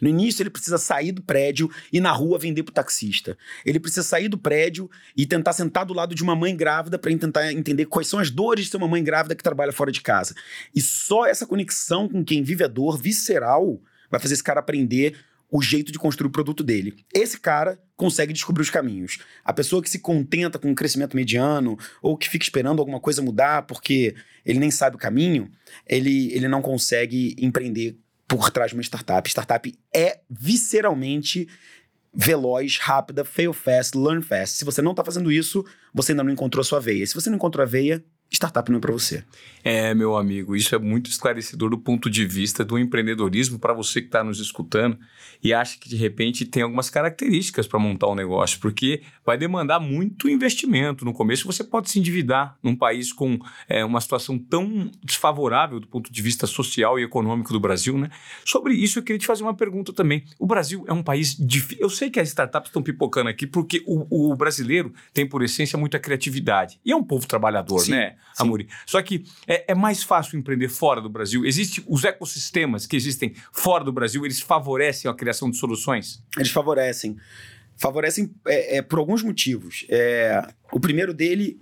No início, ele precisa sair do prédio e na rua vender pro taxista. Ele precisa sair do prédio e tentar sentar do lado de uma mãe grávida para tentar entender quais são as dores de ser uma mãe grávida que trabalha fora de casa. E só essa conexão com quem vive a dor visceral vai fazer esse cara aprender o jeito de construir o produto dele. Esse cara consegue descobrir os caminhos. A pessoa que se contenta com um crescimento mediano ou que fica esperando alguma coisa mudar porque ele nem sabe o caminho, ele, ele não consegue empreender por trás de uma startup. Startup é visceralmente veloz, rápida, fail fast, learn fast. Se você não está fazendo isso, você ainda não encontrou a sua veia. Se você não encontrou a veia, startup não é para você. É, meu amigo, isso é muito esclarecedor do ponto de vista do empreendedorismo para você que está nos escutando e acha que de repente tem algumas características para montar um negócio, porque vai demandar muito investimento. No começo você pode se endividar num país com é, uma situação tão desfavorável do ponto de vista social e econômico do Brasil, né? Sobre isso eu queria te fazer uma pergunta também. O Brasil é um país difícil. Eu sei que as startups estão pipocando aqui porque o, o brasileiro tem por essência muita criatividade e é um povo trabalhador, Sim. né? Sim. Amori. Só que é, é mais fácil empreender fora do Brasil. Existem os ecossistemas que existem fora do Brasil, eles favorecem a criação de soluções? Eles favorecem. Favorecem é, é, por alguns motivos. É, o primeiro dele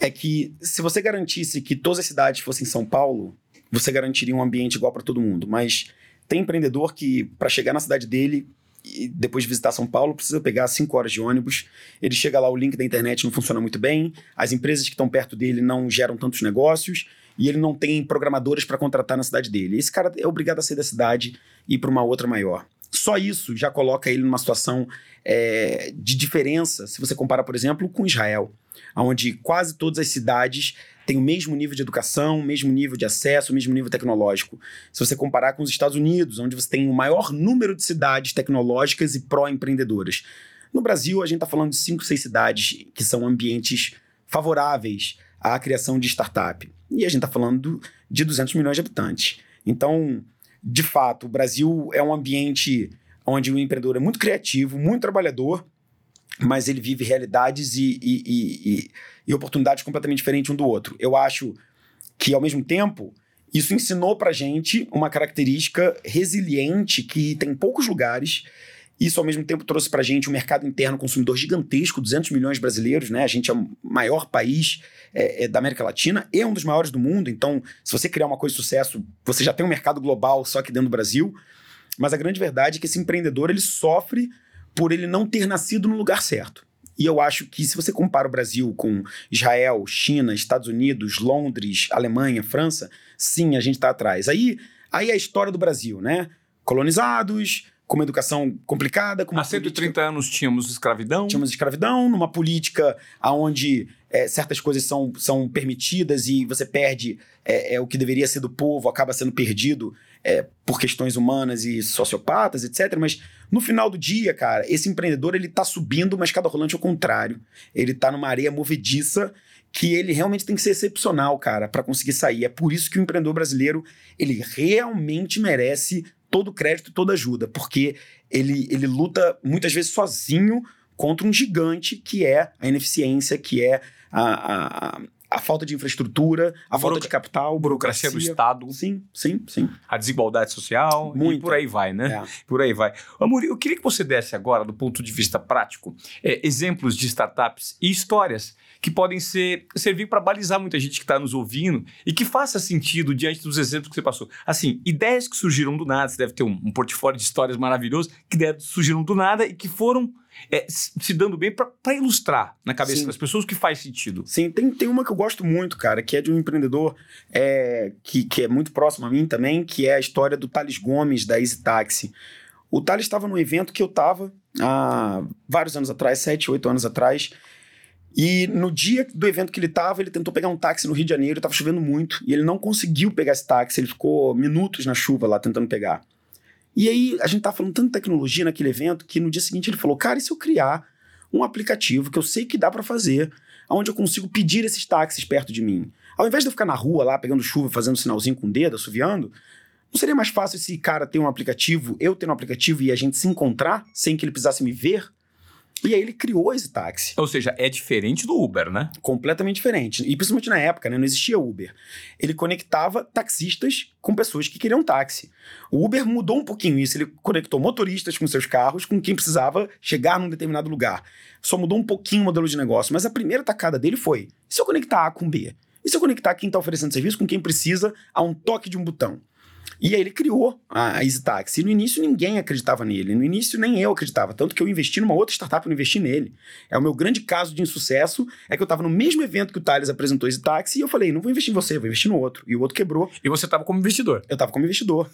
é que se você garantisse que todas as cidades fossem São Paulo, você garantiria um ambiente igual para todo mundo. Mas tem empreendedor que, para chegar na cidade dele e depois de visitar São Paulo, precisa pegar cinco horas de ônibus. Ele chega lá, o link da internet não funciona muito bem, as empresas que estão perto dele não geram tantos negócios e ele não tem programadores para contratar na cidade dele. Esse cara é obrigado a sair da cidade e ir para uma outra maior. Só isso já coloca ele numa situação é, de diferença, se você compara, por exemplo, com Israel, onde quase todas as cidades têm o mesmo nível de educação, o mesmo nível de acesso, o mesmo nível tecnológico. Se você comparar com os Estados Unidos, onde você tem o maior número de cidades tecnológicas e pró-empreendedoras. No Brasil, a gente está falando de cinco, seis cidades que são ambientes favoráveis à criação de startup. E a gente está falando de 200 milhões de habitantes. Então, de fato, o Brasil é um ambiente onde o empreendedor é muito criativo, muito trabalhador, mas ele vive realidades e, e, e, e, oportunidades completamente diferentes um do outro. Eu acho que, ao mesmo tempo, isso ensinou pra gente uma característica resiliente que tem em poucos lugares. Isso, ao mesmo tempo, trouxe pra gente um mercado interno consumidor gigantesco, 200 milhões de brasileiros, né? A gente é o maior país é, é, da América Latina e um dos maiores do mundo. Então, se você criar uma coisa de sucesso, você já tem um mercado global só aqui dentro do Brasil. Mas a grande verdade é que esse empreendedor, ele sofre por ele não ter nascido no lugar certo. E eu acho que se você compara o Brasil com Israel, China, Estados Unidos, Londres, Alemanha, França, sim, a gente está atrás. Aí, aí é a história do Brasil, né? Colonizados, com uma educação complicada, com Há 130 política- anos tínhamos escravidão. tínhamos escravidão, numa política onde é, certas coisas são, são permitidas e você perde é, é, o que deveria ser do povo, acaba sendo perdido é, por questões humanas e sociopatas, etc. Mas no final do dia, cara, esse empreendedor ele tá subindo uma escada rolante ao contrário. Ele tá numa areia movediça que ele realmente tem que ser excepcional, cara, para conseguir sair. É por isso que o empreendedor brasileiro ele realmente merece todo crédito, toda a ajuda, porque ele, ele luta muitas vezes sozinho contra um gigante que é a ineficiência, que é a, a, a falta de infraestrutura, a falta de capital, burocracia, burocracia do Estado, Sim, sim, sim. a desigualdade social e Muito. por aí vai, né? É. Por aí vai. Amor, eu queria que você desse agora, do ponto de vista prático, é, exemplos de startups e histórias que podem ser servir para balizar muita gente que está nos ouvindo e que faça sentido diante dos exemplos que você passou. Assim, ideias que surgiram do nada, você deve ter um, um portfólio de histórias maravilhoso que deve- surgiram do nada e que foram é, se dando bem para ilustrar na cabeça Sim. das pessoas o que faz sentido. Sim, tem, tem uma que eu gosto muito, cara, que é de um empreendedor é, que, que é muito próximo a mim também, que é a história do Thales Gomes, da Easy Taxi. O Thales estava num evento que eu estava há vários anos atrás, sete, oito anos atrás, e no dia do evento que ele estava, ele tentou pegar um táxi no Rio de Janeiro, estava chovendo muito, e ele não conseguiu pegar esse táxi, ele ficou minutos na chuva lá tentando pegar. E aí, a gente tá falando tanto de tecnologia naquele evento que no dia seguinte ele falou: Cara, e se eu criar um aplicativo que eu sei que dá para fazer, onde eu consigo pedir esses táxis perto de mim? Ao invés de eu ficar na rua lá pegando chuva, fazendo sinalzinho com o dedo, assoviando, não seria mais fácil esse cara ter um aplicativo, eu ter um aplicativo e a gente se encontrar sem que ele precisasse me ver? E aí ele criou esse táxi Ou seja, é diferente do Uber, né? completamente diferente. E principalmente na época, né? Não existia Uber. Ele conectava taxistas com pessoas que queriam táxi. O Uber mudou um pouquinho isso. Ele conectou motoristas com seus carros com quem precisava chegar num determinado lugar. Só mudou um pouquinho o modelo de negócio. Mas a primeira tacada dele foi: e se eu conectar A com B? E se eu conectar quem está oferecendo serviço com quem precisa a um toque de um botão? E aí ele criou a a Easy Taxi. E no início ninguém acreditava nele. No início nem eu acreditava. Tanto que eu investi numa outra startup e não investi nele. É o meu grande caso de insucesso. É que eu estava no mesmo evento que o Thales apresentou Easy Taxi e eu falei, não vou investir em você, vou investir no outro. E o outro quebrou. E você estava como investidor. Eu tava como investidor.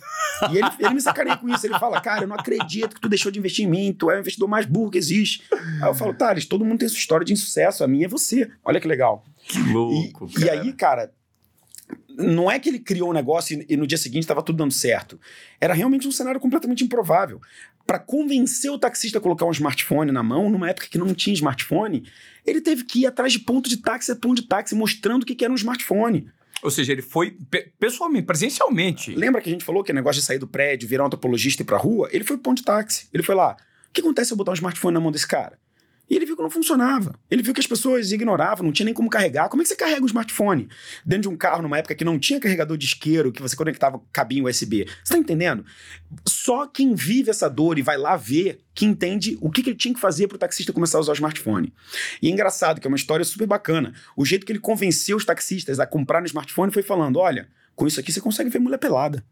E ele, ele me sacaneia com isso. Ele fala, cara, eu não acredito que tu deixou de investir em mim. Tu é o investidor mais burro que existe. Aí eu falo, Thales, todo mundo tem sua história de insucesso. A minha é você. Olha que legal. Que E, louco, e aí, cara, não é que ele criou um negócio e, e no dia seguinte estava tudo dando certo. Era realmente um cenário completamente improvável. Para convencer o taxista a colocar um smartphone na mão, numa época que não tinha smartphone, ele teve que ir atrás de ponto de táxi a ponto de táxi, mostrando o que que era um smartphone. Ou seja, ele foi pe- pessoalmente, presencialmente. Lembra que a gente falou que o negócio de sair do prédio, virar um antropologista e ir pra rua? Ele foi ponto de táxi. Ele foi lá. O que acontece se eu botar um smartphone na mão desse cara? E ele viu que não funcionava. Ele viu que as pessoas ignoravam, não tinha nem como carregar. Como é que você carrega um smartphone dentro de um carro numa época que não tinha carregador de isqueiro, que você conectava cabinho USB? Você tá entendendo? Só quem vive essa dor e vai lá ver que entende o que, que ele tinha que fazer pro taxista começar a usar o smartphone. E é engraçado que é uma história super bacana. O jeito que ele convenceu os taxistas a comprar no smartphone foi falando: olha, com isso aqui você consegue ver mulher pelada.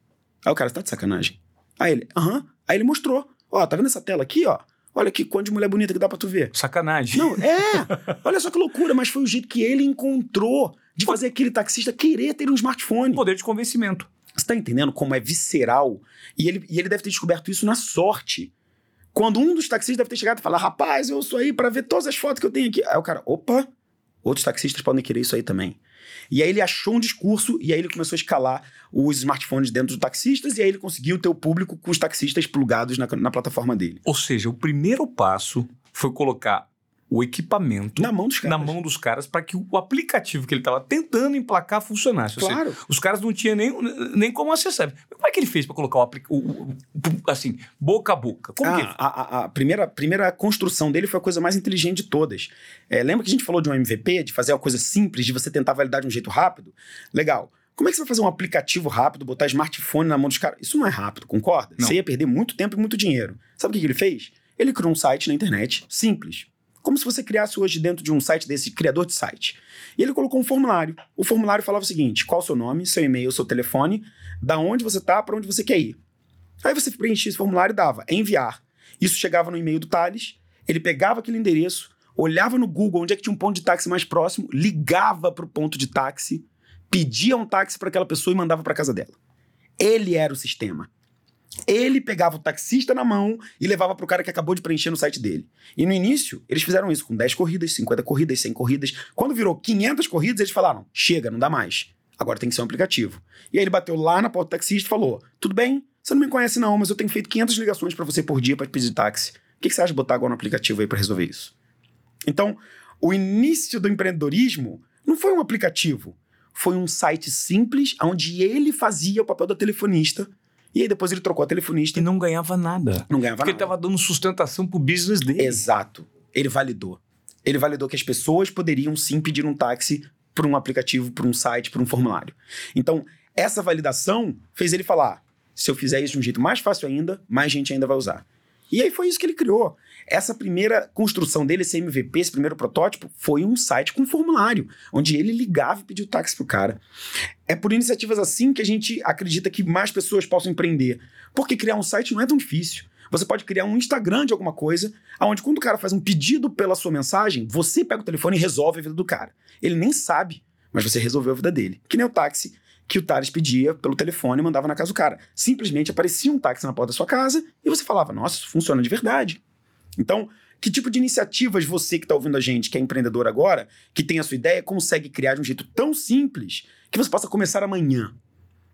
Aí o cara, você tá de sacanagem. Aí ele, aham. Aí ele mostrou. Ó, tá vendo essa tela aqui, ó? Olha que quanto de mulher bonita que dá pra tu ver. Sacanagem. Não, é! *laughs* Olha só que loucura, mas foi o jeito que ele encontrou de fazer aquele taxista querer ter um smartphone. Poder de convencimento. Você tá entendendo como é visceral? E ele, e ele deve ter descoberto isso na sorte. Quando um dos taxistas deve ter chegado e falar: rapaz, eu sou aí pra ver todas as fotos que eu tenho aqui. Aí o cara, opa, outros taxistas podem querer isso aí também. E aí ele achou um discurso e aí ele começou a escalar os smartphones dentro dos taxistas e aí ele conseguiu ter o público com os taxistas plugados na, na plataforma dele. Ou seja, o primeiro passo foi colocar o equipamento Na mão dos caras. na mão dos caras para que o aplicativo que ele estava tentando emplacar funcionasse. Ou seja, Claro. os caras não tinham nem, nem como acessar. Como é que ele fez para colocar o, o- o- assim, boca a boca? Como que Ah, a, a- a primeira, primeira construção dele foi a coisa mais inteligente de todas. É, lembra que a gente falou de um MVP, de fazer uma coisa simples, de você tentar validar de um jeito rápido? Legal. Como é que você vai fazer um aplicativo rápido, botar smartphone na mão dos caras? Isso não é rápido, concorda? Não. Você ia perder muito tempo e muito dinheiro. Sabe o que que ele fez? Ele criou um site na internet, simples. Como se você criasse hoje dentro de um site desse, criador de site. E ele colocou um formulário. O formulário falava o seguinte: qual o seu nome, seu e-mail, seu telefone, da onde você tá, para onde você quer ir. Aí você preenchia esse formulário e dava enviar. Isso chegava no e-mail do Thales, ele pegava aquele endereço, olhava no Google onde é que tinha um ponto de táxi mais próximo, ligava para o ponto de táxi, pedia um táxi para aquela pessoa e mandava para casa dela. Ele era o sistema. Ele pegava o taxista na mão e levava para o cara que acabou de preencher no site dele. E no início, eles fizeram isso com 10 corridas, 50 corridas, 100 corridas. Quando virou 500 corridas, eles falaram: chega, não dá mais. Agora tem que ser um aplicativo. E aí ele bateu lá na porta do taxista e falou: tudo bem, você não me conhece não, mas eu tenho feito 500 ligações para você por dia para pedir táxi. O que, que você acha de botar agora no aplicativo aí para resolver isso? Então, o início do empreendedorismo não foi um aplicativo, foi um site simples onde ele fazia o papel da telefonista e aí depois ele trocou a telefonista E não ganhava nada. não ganhava Porque ele nada. estava dando sustentação pro business dele. Exato. Ele validou. Ele validou que as pessoas poderiam sim pedir um táxi por um aplicativo, por um site, por um formulário. Então, essa validação fez ele falar: se eu fizer isso de um jeito mais fácil ainda, mais gente ainda vai usar. E aí foi isso que ele criou. Essa primeira construção dele, esse MVP, esse primeiro protótipo, foi um site com formulário, onde ele ligava e pedia o táxi pro cara. É por iniciativas assim que a gente acredita que mais pessoas possam empreender. Porque criar um site não é tão difícil. Você pode criar um Instagram de alguma coisa, onde quando o cara faz um pedido pela sua mensagem, você pega o telefone e resolve a vida do cara. Ele nem sabe, mas você resolveu a vida dele. Que nem o táxi que o Thales pedia pelo telefone e mandava na casa do cara. Simplesmente aparecia um táxi na porta da sua casa e você falava: Nossa, isso funciona de verdade. Então, que tipo de iniciativas você que está ouvindo a gente, que é empreendedor agora, que tem a sua ideia, consegue criar de um jeito tão simples que você possa começar amanhã?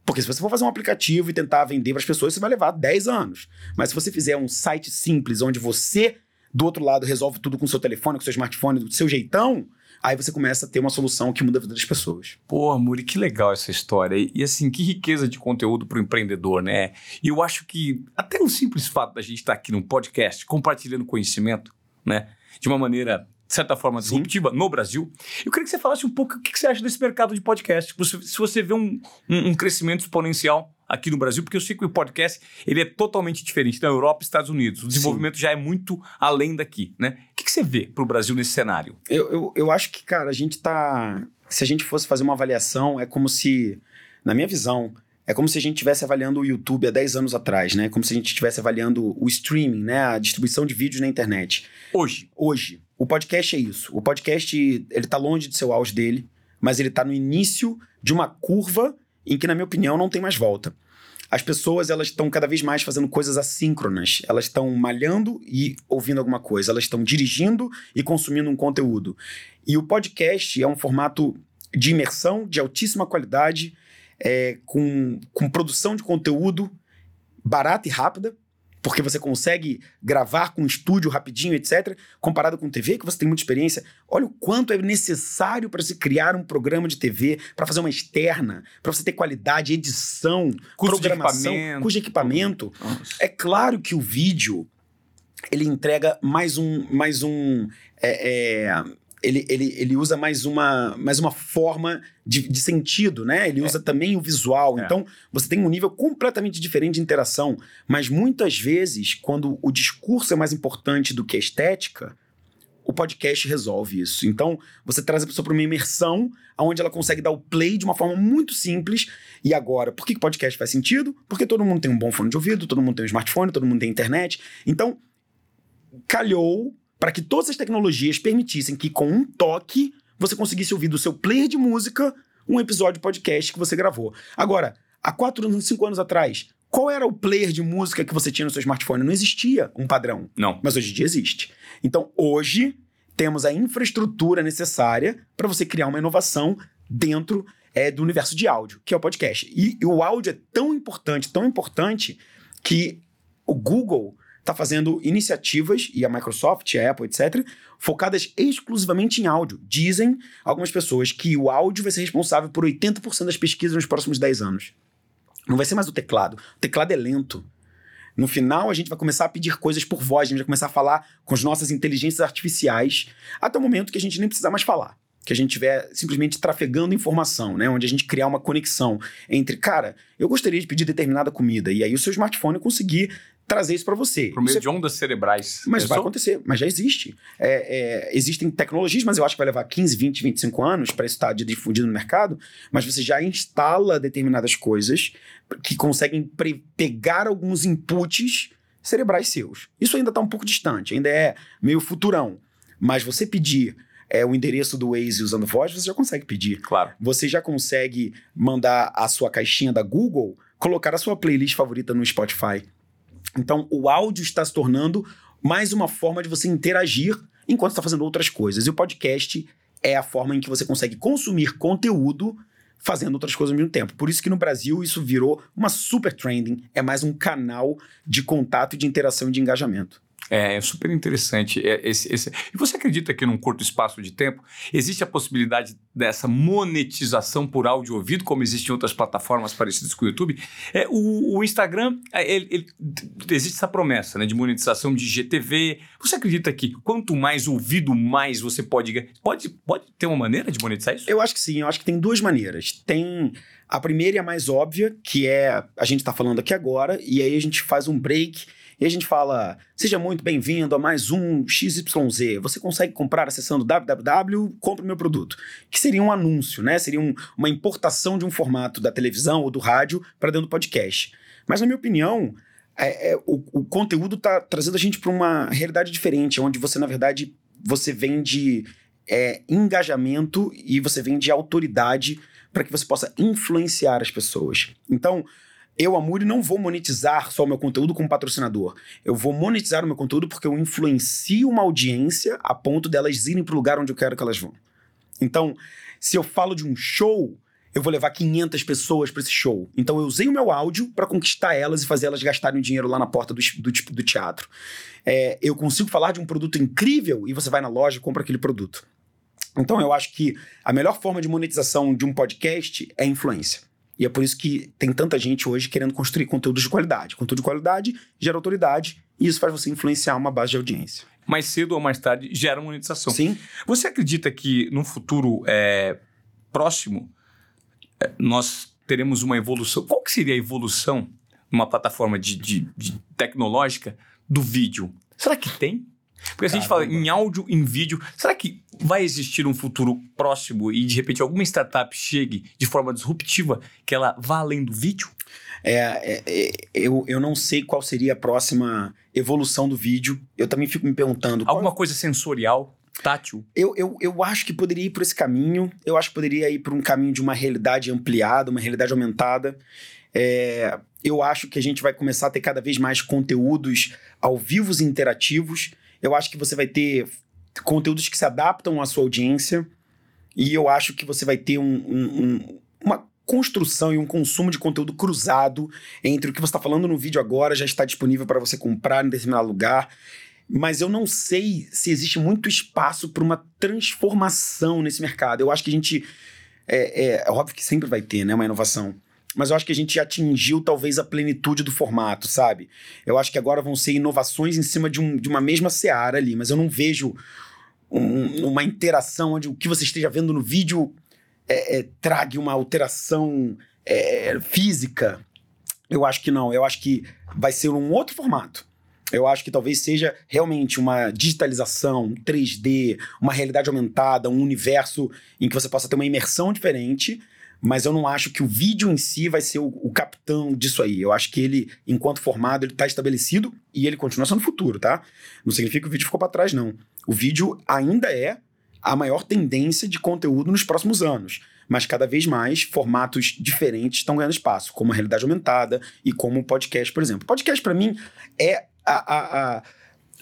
Porque se você for fazer um aplicativo e tentar vender para as pessoas, isso vai levar 10 anos. Mas se você fizer um site simples, onde você, do outro lado, resolve tudo com seu telefone, com seu smartphone, do seu jeitão, aí você começa a ter uma solução que muda a vida das pessoas. Pô, Muri, que legal essa história. E, e assim, que riqueza de conteúdo para o empreendedor, né? E eu acho que até o simples fato da gente estar aqui num podcast compartilhando conhecimento, né? De uma maneira de certa forma, disruptiva Sim. no Brasil. Eu queria que você falasse um pouco o que você acha desse mercado de podcast. Se você vê um, um, um crescimento exponencial aqui no Brasil, porque eu sei que o podcast ele é totalmente diferente da Europa e Estados Unidos. O desenvolvimento Sim. já é muito além daqui, né? O que, que você vê para o Brasil nesse cenário? Eu, eu, eu acho que, cara, a gente tá... Se a gente fosse fazer uma avaliação, é como se, na minha visão, é como se a gente estivesse avaliando o YouTube há 10 anos atrás, né? Como se a gente estivesse avaliando o streaming, né? A distribuição de vídeos na internet. Hoje. Hoje. O podcast é isso. O podcast, ele tá longe de ser o auge dele, mas ele tá no início de uma curva em que, na minha opinião, não tem mais volta. As pessoas, elas estão cada vez mais fazendo coisas assíncronas. Elas estão malhando e ouvindo alguma coisa. Elas estão dirigindo e consumindo um conteúdo. E o podcast é um formato de imersão de altíssima qualidade, é, com, com produção de conteúdo barata e rápida, porque você consegue gravar com estúdio rapidinho, etc., comparado com TV, que você tem muita experiência. Olha o quanto é necessário para se criar um programa de TV, para fazer uma externa, para você ter qualidade, edição, custo programação, de equipamento. custo de equipamento. Nossa. É claro que o vídeo ele entrega mais um, mais um é, é, ele, ele, ele usa mais uma, mais uma forma de, de sentido, né? Ele é. usa também o visual. É. Então, você tem um nível completamente diferente de interação. Mas muitas vezes, quando o discurso é mais importante do que a estética, o podcast resolve isso. Então, você traz a pessoa para uma imersão onde ela consegue dar o play de uma forma muito simples. E agora, por que podcast faz sentido? Porque todo mundo tem um bom fone de ouvido, todo mundo tem um smartphone, todo mundo tem internet. Então, calhou para que todas as tecnologias permitissem que, com um toque, você conseguisse ouvir do seu player de música um episódio de podcast que você gravou. Agora, há quatro anos, cinco anos atrás, qual era o player de música que você tinha no seu smartphone? Não existia um padrão. Não. Mas hoje em dia existe. Então, hoje, temos a infraestrutura necessária para você criar uma inovação dentro é, do universo de áudio, que é o podcast. E, e o áudio é tão importante, tão importante, que o Google está fazendo iniciativas, e a Microsoft, a Apple, etc., focadas exclusivamente em áudio. Dizem algumas pessoas que o áudio vai ser responsável por 80% das pesquisas nos próximos 10 anos. Não vai ser mais o teclado. O teclado é lento. No final, a gente vai começar a pedir coisas por voz, a gente vai começar a falar com as nossas inteligências artificiais, até o momento que a gente nem precisa mais falar que a gente estiver simplesmente trafegando informação, né? Onde a gente criar uma conexão entre, cara, eu gostaria de pedir determinada comida, e aí o seu smartphone conseguir trazer isso para você. Por meio isso de ondas cerebrais. Mas vai acontecer, mas já existe. É, é, existem tecnologias, mas eu acho que vai levar 15, 20, 25 anos para isso estar tá difundido no mercado, mas você já instala determinadas coisas que conseguem pegar alguns inputs cerebrais seus. Isso ainda está um pouco distante, ainda é meio futurão. Mas você pedir é, o endereço do Waze usando voz, você já consegue pedir. Claro. Você já consegue mandar a sua caixinha da Google, colocar a sua playlist favorita no Spotify. Então, o áudio está se tornando mais uma forma de você interagir enquanto está fazendo outras coisas. E o podcast é a forma em que você consegue consumir conteúdo fazendo outras coisas ao mesmo tempo. Por isso que no Brasil isso virou uma super trending, é mais um canal de contato, de interação e de engajamento. É, é super interessante. É, esse, esse... E você acredita que num curto espaço de tempo existe a possibilidade dessa monetização por áudio ouvido, como existe em outras plataformas parecidas com o YouTube? É, o, o Instagram, é, ele, ele, existe essa promessa né, de monetização de GTV. Você acredita que quanto mais ouvido, mais você pode Pode, pode ter uma maneira de monetizar isso? Eu acho que sim. Eu acho que tem duas maneiras. Tem a primeira e a mais óbvia, que é a gente está falando aqui agora, e aí a gente faz um break e a gente fala: seja muito bem-vindo a mais um XYZ. Você consegue comprar acessando www, compre meu produto. Que seria um anúncio, né? Seria um, uma importação de um formato da televisão ou do rádio para dentro do podcast. Mas, na minha opinião, é, é, o, o, conteúdo está trazendo a gente para uma realidade diferente, onde você, na verdade, você vende é, engajamento e você vende autoridade para que você possa influenciar as pessoas. Então, eu, Amuri, não vou monetizar só o meu conteúdo como patrocinador. Eu vou monetizar o meu conteúdo porque eu influencio uma audiência a ponto delas irem para o lugar onde eu quero que elas vão. Então, se eu falo de um show, eu vou levar 500 pessoas para esse show. Então, eu usei o meu áudio para conquistar elas e fazer elas gastarem dinheiro lá na porta do, do, do teatro. É, eu consigo falar de um produto incrível e você vai na loja e compra aquele produto. Então, eu acho que a melhor forma de monetização de um podcast é influência. E é por isso que tem tanta gente hoje querendo construir conteúdos de qualidade. Conteúdo de qualidade gera autoridade e isso faz você influenciar uma base de audiência. Mais cedo ou mais tarde gera monetização. Sim. Você acredita que no futuro é, próximo é, nós teremos uma evolução? Qual que seria a evolução numa plataforma de, de, de tecnológica do vídeo? Será que tem? Porque se a gente fala em áudio, em vídeo, será que vai existir um futuro próximo e de repente alguma startup chegue de forma disruptiva que ela vá além do vídeo? É, é, é, eu, eu não sei qual seria a próxima evolução do vídeo. Eu também fico me perguntando. Alguma qual... coisa sensorial? Tátil? Eu, eu, eu acho que poderia ir por esse caminho. Eu acho que poderia ir por um caminho de uma realidade ampliada, uma realidade aumentada. É, eu acho que a gente vai começar a ter cada vez mais conteúdos ao vivo e interativos. Eu acho que você vai ter conteúdos que se adaptam à sua audiência. E eu acho que você vai ter um, um, um, uma construção e um consumo de conteúdo cruzado entre o que você está falando no vídeo agora, já está disponível para você comprar em determinado lugar. Mas eu não sei se existe muito espaço para uma transformação nesse mercado. Eu acho que a gente. É, é, é óbvio que sempre vai ter né, uma inovação mas eu acho que a gente atingiu talvez a plenitude do formato, sabe? Eu acho que agora vão ser inovações em cima de, um, de uma mesma seara ali, mas eu não vejo um, uma interação onde o que você esteja vendo no vídeo é, é, trague uma alteração é, física. Eu acho que não, eu acho que vai ser um outro formato. Eu acho que talvez seja realmente uma digitalização, 3D, uma realidade aumentada, um universo em que você possa ter uma imersão diferente, mas eu não acho que o vídeo em si vai ser o, o capitão disso aí. Eu acho que ele, enquanto formado, ele está estabelecido e ele continua sendo futuro, tá? Não significa que o vídeo ficou para trás, não. O vídeo ainda é a maior tendência de conteúdo nos próximos anos. Mas cada vez mais formatos diferentes estão ganhando espaço, como a realidade aumentada e como o podcast, por exemplo. Podcast, para mim, é a, a, a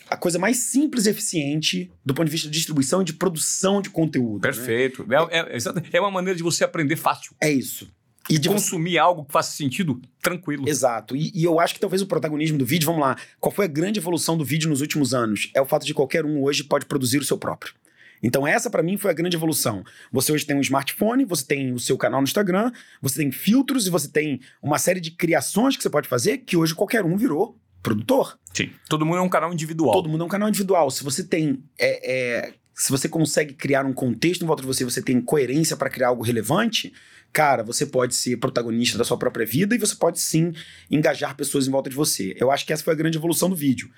a coisa mais simples e eficiente do ponto de vista de distribuição e de produção de conteúdo. Né? Perfeito. Né? É, é, é, uma maneira de você aprender fácil. É isso. E de consumir você... algo que faça sentido tranquilo. Exato. E, e, eu acho que talvez o protagonismo do vídeo, vamos lá, qual foi a grande evolução do vídeo nos últimos anos? É o fato de qualquer um hoje pode produzir o seu próprio. Então, essa para mim foi a grande evolução. Você hoje tem um smartphone, você tem o seu canal no Instagram, você tem filtros e você tem uma série de criações que você pode fazer que hoje qualquer um virou produtor. Sim. Todo mundo é um canal individual. Todo mundo é um canal individual. Se você tem. É, é, se você consegue criar um contexto em volta de você, você tem coerência para criar algo relevante, cara, você pode ser protagonista da sua própria vida e você pode sim engajar pessoas em volta de você. Eu acho que essa foi a grande evolução do vídeo.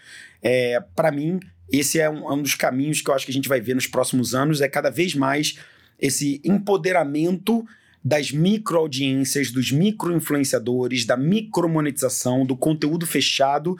É, para mim, esse é um, um dos caminhos que eu acho que a gente vai ver nos próximos anos, é cada vez mais esse empoderamento das microaudiências, dos micro-influenciadores, da micromonetização, do conteúdo fechado,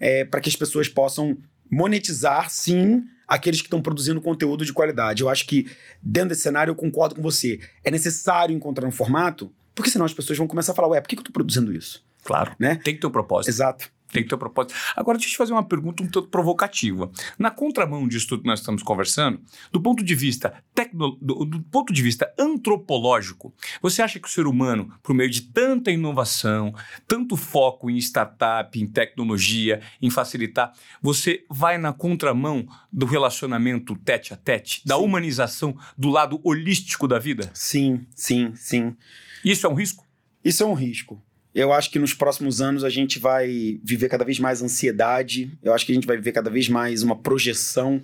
é, para que as pessoas possam monetizar, sim, aqueles que estão produzindo conteúdo de qualidade. Eu acho que, dentro desse cenário, eu concordo com você. É necessário encontrar um formato, porque senão as pessoas vão começar a falar, ué, por que, que eu estou produzindo isso? Claro. Né? Tem que ter um propósito. Exato. Tem que ter um propósito. Agora, deixa eu te fazer uma pergunta um tanto provocativa. Na contramão disso tudo que nós estamos conversando, do ponto de vista tecno, do, do, ponto de vista antropológico, você acha que o ser humano, por meio de tanta inovação, tanto foco em startup, em tecnologia, em facilitar, você vai na contramão do relacionamento tete a tete, da sim. humanização, do lado holístico da vida? Sim, sim, sim. Isso é um risco? Isso é um risco. Eu acho que nos próximos anos a gente vai viver cada vez mais ansiedade, eu acho que a gente vai viver cada vez mais uma projeção.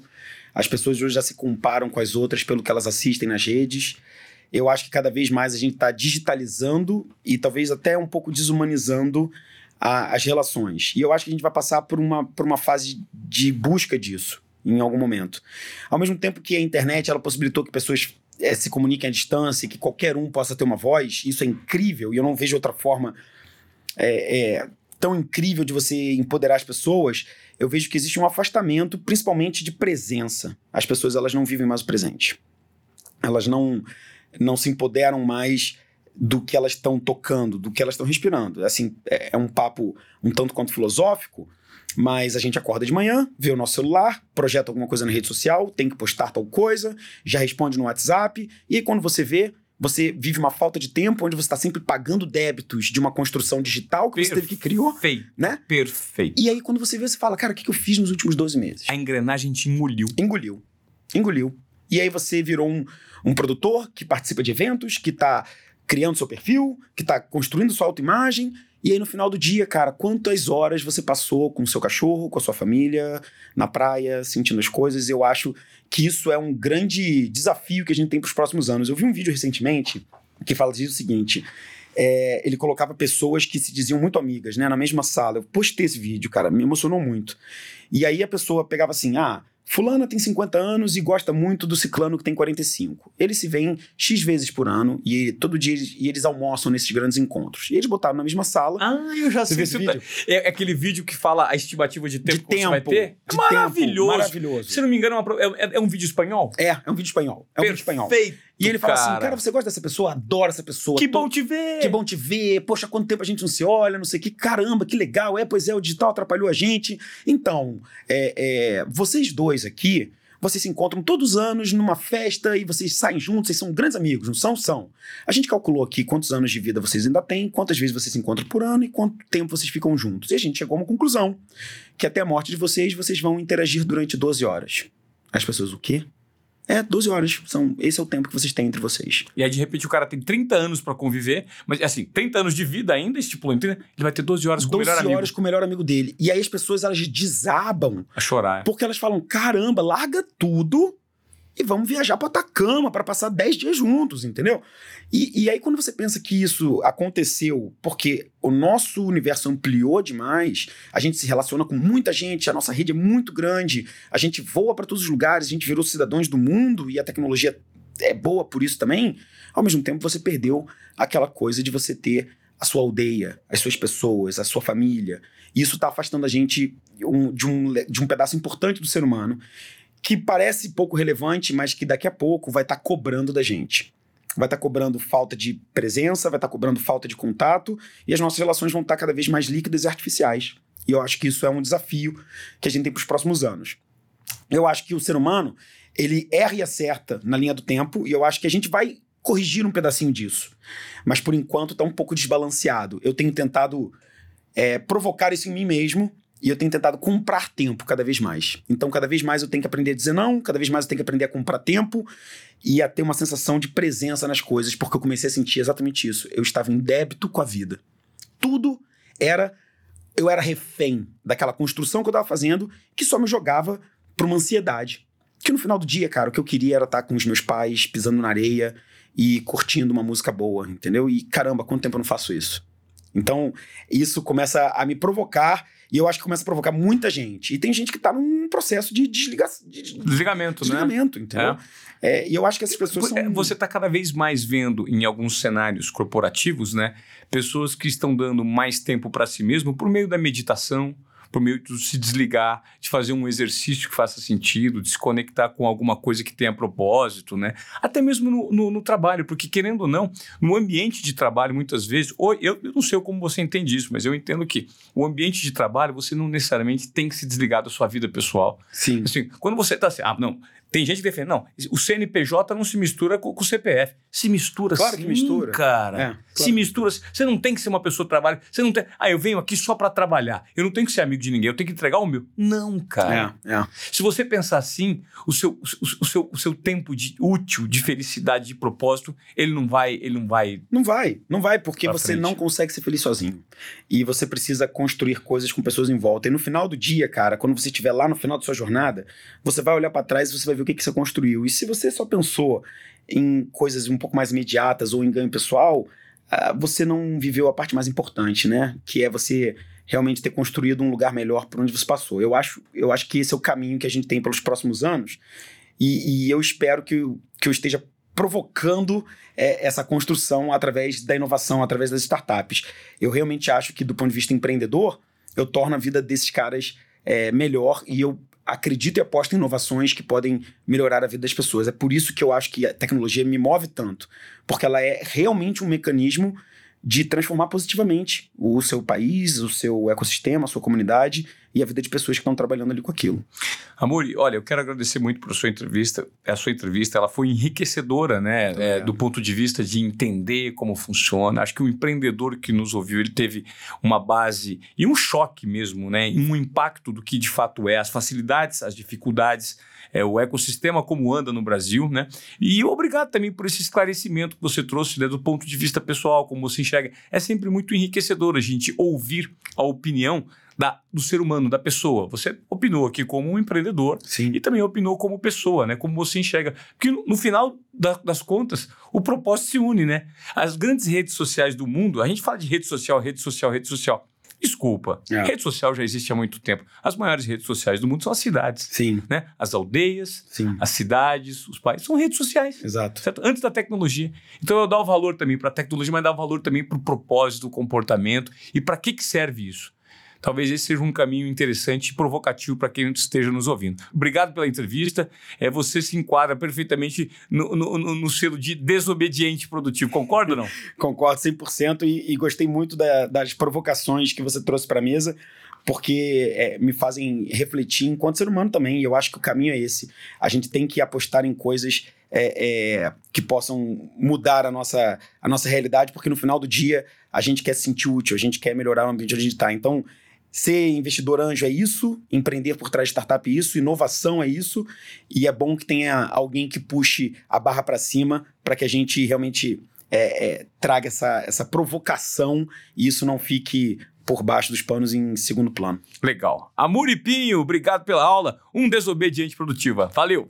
As pessoas hoje já se comparam com as outras pelo que elas assistem nas redes. Eu acho que cada vez mais a gente está digitalizando e talvez até um pouco desumanizando a, as relações. E eu acho que a gente vai passar por uma, por uma fase de busca disso em algum momento. Ao mesmo tempo que a internet ela possibilitou que pessoas é, se comuniquem à distância, que qualquer um possa ter uma voz, isso é incrível e eu não vejo outra forma é, é, tão incrível de você empoderar as pessoas, eu vejo que existe um afastamento, principalmente de presença. As pessoas elas não vivem mais o presente. Elas não, não se empoderam mais do que elas estão tocando, do que elas estão respirando. Assim, é, é um papo um tanto quanto filosófico, mas a gente acorda de manhã, vê o nosso celular, projeta alguma coisa na rede social, tem que postar tal coisa, já responde no WhatsApp, e aí quando você vê, você vive uma falta de tempo onde você está sempre pagando débitos de uma construção digital que Perfeito. você teve que criar. Perfeito. Né? Perfeito. E aí, quando você vê, você fala, cara, o que eu fiz nos últimos 12 meses? A engrenagem te engoliu. Engoliu. Engoliu. E aí você virou um, um produtor que participa de eventos, que está criando seu perfil, que está construindo sua autoimagem e aí, no final do dia, cara, quantas horas você passou com o seu cachorro, com a sua família, na praia, sentindo as coisas? Eu acho que isso é um grande desafio que a gente tem para os próximos anos. Eu vi um vídeo recentemente que fala o seguinte. É, ele colocava pessoas que se diziam muito amigas, né, na mesma sala. Eu postei esse vídeo, cara, me emocionou muito. E aí a pessoa pegava assim: ah, Fulana tem 50 anos e gosta muito do ciclano que tem 45. Eles se veem X vezes por ano e todo dia eles, e eles almoçam nesses grandes encontros. E eles botaram na mesma sala. Ah, eu já sei esse vídeo. É aquele vídeo que fala a estimativa de tempo de que tempo, você vai ter? De maravilhoso. Tempo, maravilhoso. Se não me engano, é, uma, é, é, um vídeo espanhol? É, é um vídeo espanhol. É um Perfeito. vídeo espanhol. E ele fala assim, cara. assim: cara, você gosta dessa pessoa? Adoro essa pessoa. Que Tô... bom te ver! Que bom te ver. Poxa, quanto tempo a gente não se olha, não sei o que. Caramba, que legal. É, pois é, o digital atrapalhou a gente. Então, é, é, vocês dois aqui vocês se encontram todos os anos numa festa e vocês saem juntos, vocês são grandes amigos, não são? São. A gente calculou aqui quantos anos de vida vocês ainda têm, quantas vezes vocês se encontram por ano e quanto tempo vocês ficam juntos. E a gente chegou a uma conclusão: que até a morte de vocês, vocês vão interagir durante 12 horas. As pessoas, o quê? É, 12 horas. São, esse é o tempo que vocês têm entre vocês. E aí, de repente, o cara tem 30 anos para conviver, mas assim, 30 anos de vida ainda, estipulando, ele vai ter 12 horas com o melhor amigo. 12 horas com o melhor amigo dele. E aí as pessoas, elas desabam. A chorar. Porque elas falam, caramba, larga tudo e vamos viajar para Atacama para passar 10 dias juntos, entendeu? E, e, aí, quando você pensa que isso aconteceu porque o nosso universo ampliou demais, a gente se relaciona com muita gente, a nossa rede é muito grande, a gente voa para todos os lugares, a gente virou cidadãos do mundo e a tecnologia é boa por isso também, ao mesmo tempo você perdeu aquela coisa de você ter a sua aldeia, as suas pessoas, a sua família. E isso está afastando a gente de, um, de um pedaço importante do ser humano que parece pouco relevante, mas que daqui a pouco vai estar tá cobrando da gente. Vai estar tá cobrando falta de presença, vai estar tá cobrando falta de contato, e as nossas relações vão estar tá cada vez mais líquidas e artificiais. E eu acho que isso é um desafio que a gente tem para os próximos anos. Eu acho que o ser humano, ele erra e acerta na linha do tempo, e eu acho que a gente vai corrigir um pedacinho disso. Mas por enquanto está um pouco desbalanceado. Eu tenho tentado é, provocar isso em mim mesmo e eu tenho tentado comprar tempo cada vez mais. Então, cada vez mais eu tenho que aprender a dizer não, cada vez mais eu tenho que aprender a comprar tempo e a ter uma sensação de presença nas coisas, porque eu comecei a sentir exatamente isso. Eu estava em débito com a vida. Tudo era. Eu era refém daquela construção que eu estava fazendo que só me jogava para uma ansiedade. Que no final do dia, cara, o que eu queria era estar com os meus pais, pisando na areia e curtindo uma música boa, entendeu? E caramba, quanto tempo eu não faço isso? Então, isso começa a me provocar e eu acho que começa a provocar muita gente. E tem gente que está num processo de, desliga, de desligamento, desligamento, né? entendeu? É. É, e eu acho que essas pessoas são... Você está cada vez mais vendo em alguns cenários corporativos, né? Pessoas que estão dando mais tempo para si mesmo por meio da meditação, por meio de se desligar, de fazer um exercício que faça sentido, de se conectar com alguma coisa que tenha propósito, né? Até mesmo no, no, no trabalho, porque querendo ou não, no ambiente de trabalho, muitas vezes, ou eu, eu não sei como você entende isso, mas eu entendo que o ambiente de trabalho, você não necessariamente tem que se desligar da sua vida pessoal. Sim. Assim, quando você está assim, ah, não, tem gente que defende, não, o CNPJ não se mistura com, com o CPF. Se mistura Claro sim, que mistura. cara. É, claro. Se mistura. Você não tem que ser uma pessoa que trabalha. Você não tem. Ah, eu venho aqui só para trabalhar. Eu não tenho que ser amigo de ninguém. Eu tenho que entregar o meu. Não, cara. É, é. Se você pensar assim, o seu, o, o seu, o seu tempo de útil, de felicidade, de propósito, ele não vai, ele não vai. Não vai, não vai, porque você frente. não consegue ser feliz sozinho. E você precisa construir coisas com pessoas em volta. E no final do dia, cara, quando você estiver lá no final da sua jornada, você vai olhar pra trás e você vai ver o que, que você construiu. E se você só pensou em coisas um pouco mais imediatas ou em ganho pessoal, ah, você não viveu a parte mais importante, né? Que é você realmente ter construído um lugar melhor por onde você passou. Eu acho, eu acho que esse é o caminho que a gente tem pelos próximos anos. E, e eu espero que, eu- que eu esteja provocando é, essa construção através da inovação, através das startups. Eu realmente acho que, do ponto de vista empreendedor, eu torno a vida desses caras é, melhor e eu acredito e aposto em inovações que podem melhorar a vida das pessoas. É por isso que eu acho que a tecnologia me move tanto, porque ela é realmente um mecanismo de transformar positivamente o seu país, o seu ecossistema, a sua comunidade e a vida de pessoas que estão trabalhando ali com aquilo. Amori, olha, eu quero agradecer muito por sua entrevista. A sua entrevista ela foi enriquecedora, né? é, do ponto de vista de entender como funciona. Acho que o empreendedor que nos ouviu, ele teve uma base e um choque mesmo, né? E um impacto do que de fato é, as facilidades, as dificuldades, é, o ecossistema como anda no Brasil, né? E obrigado também por esse esclarecimento que você trouxe né, do ponto de vista pessoal, como você enxerga. É sempre muito enriquecedor a gente ouvir a opinião da, do ser humano, da pessoa. Você opinou aqui como um empreendedor Sim. e também opinou como pessoa, né? Como você enxerga. Porque no, no final da- das contas, o propósito se une, né? As grandes redes sociais do mundo, a gente fala de rede social, rede social, rede social. Desculpa, É. rede social já existe há muito tempo. As maiores redes sociais do mundo são as cidades, Sim, né? As aldeias, sim. as cidades, os países, são redes sociais. Exato. Certo? Antes da tecnologia. Então eu dou o valor também para a tecnologia, mas dá valor também para o propósito, o comportamento e para que, que serve isso. Talvez esse seja um caminho interessante e provocativo para quem esteja nos ouvindo. Obrigado pela entrevista. É, você se enquadra perfeitamente no, no, no- selo de desobediente produtivo. Concorda ou não? *laughs* Concordo 100% e, e gostei muito da- das provocações que você trouxe para a mesa, porque é, me fazem refletir enquanto ser humano também. E eu acho que o caminho é esse. A gente tem que apostar em coisas é, é, que possam mudar a nossa, a nossa realidade, porque no final do dia a gente quer se sentir útil, a gente quer melhorar o ambiente onde a gente está. Então, ser investidor anjo é isso, empreender por trás de startup é isso, inovação é isso, e é bom que tenha alguém que puxe a barra para cima para que a gente realmente é, é, traga essa, essa provocação e isso não fique por baixo dos panos em segundo plano. Legal. Amor e Pinho, obrigado pela aula. Um desobediente produtiva. Valeu!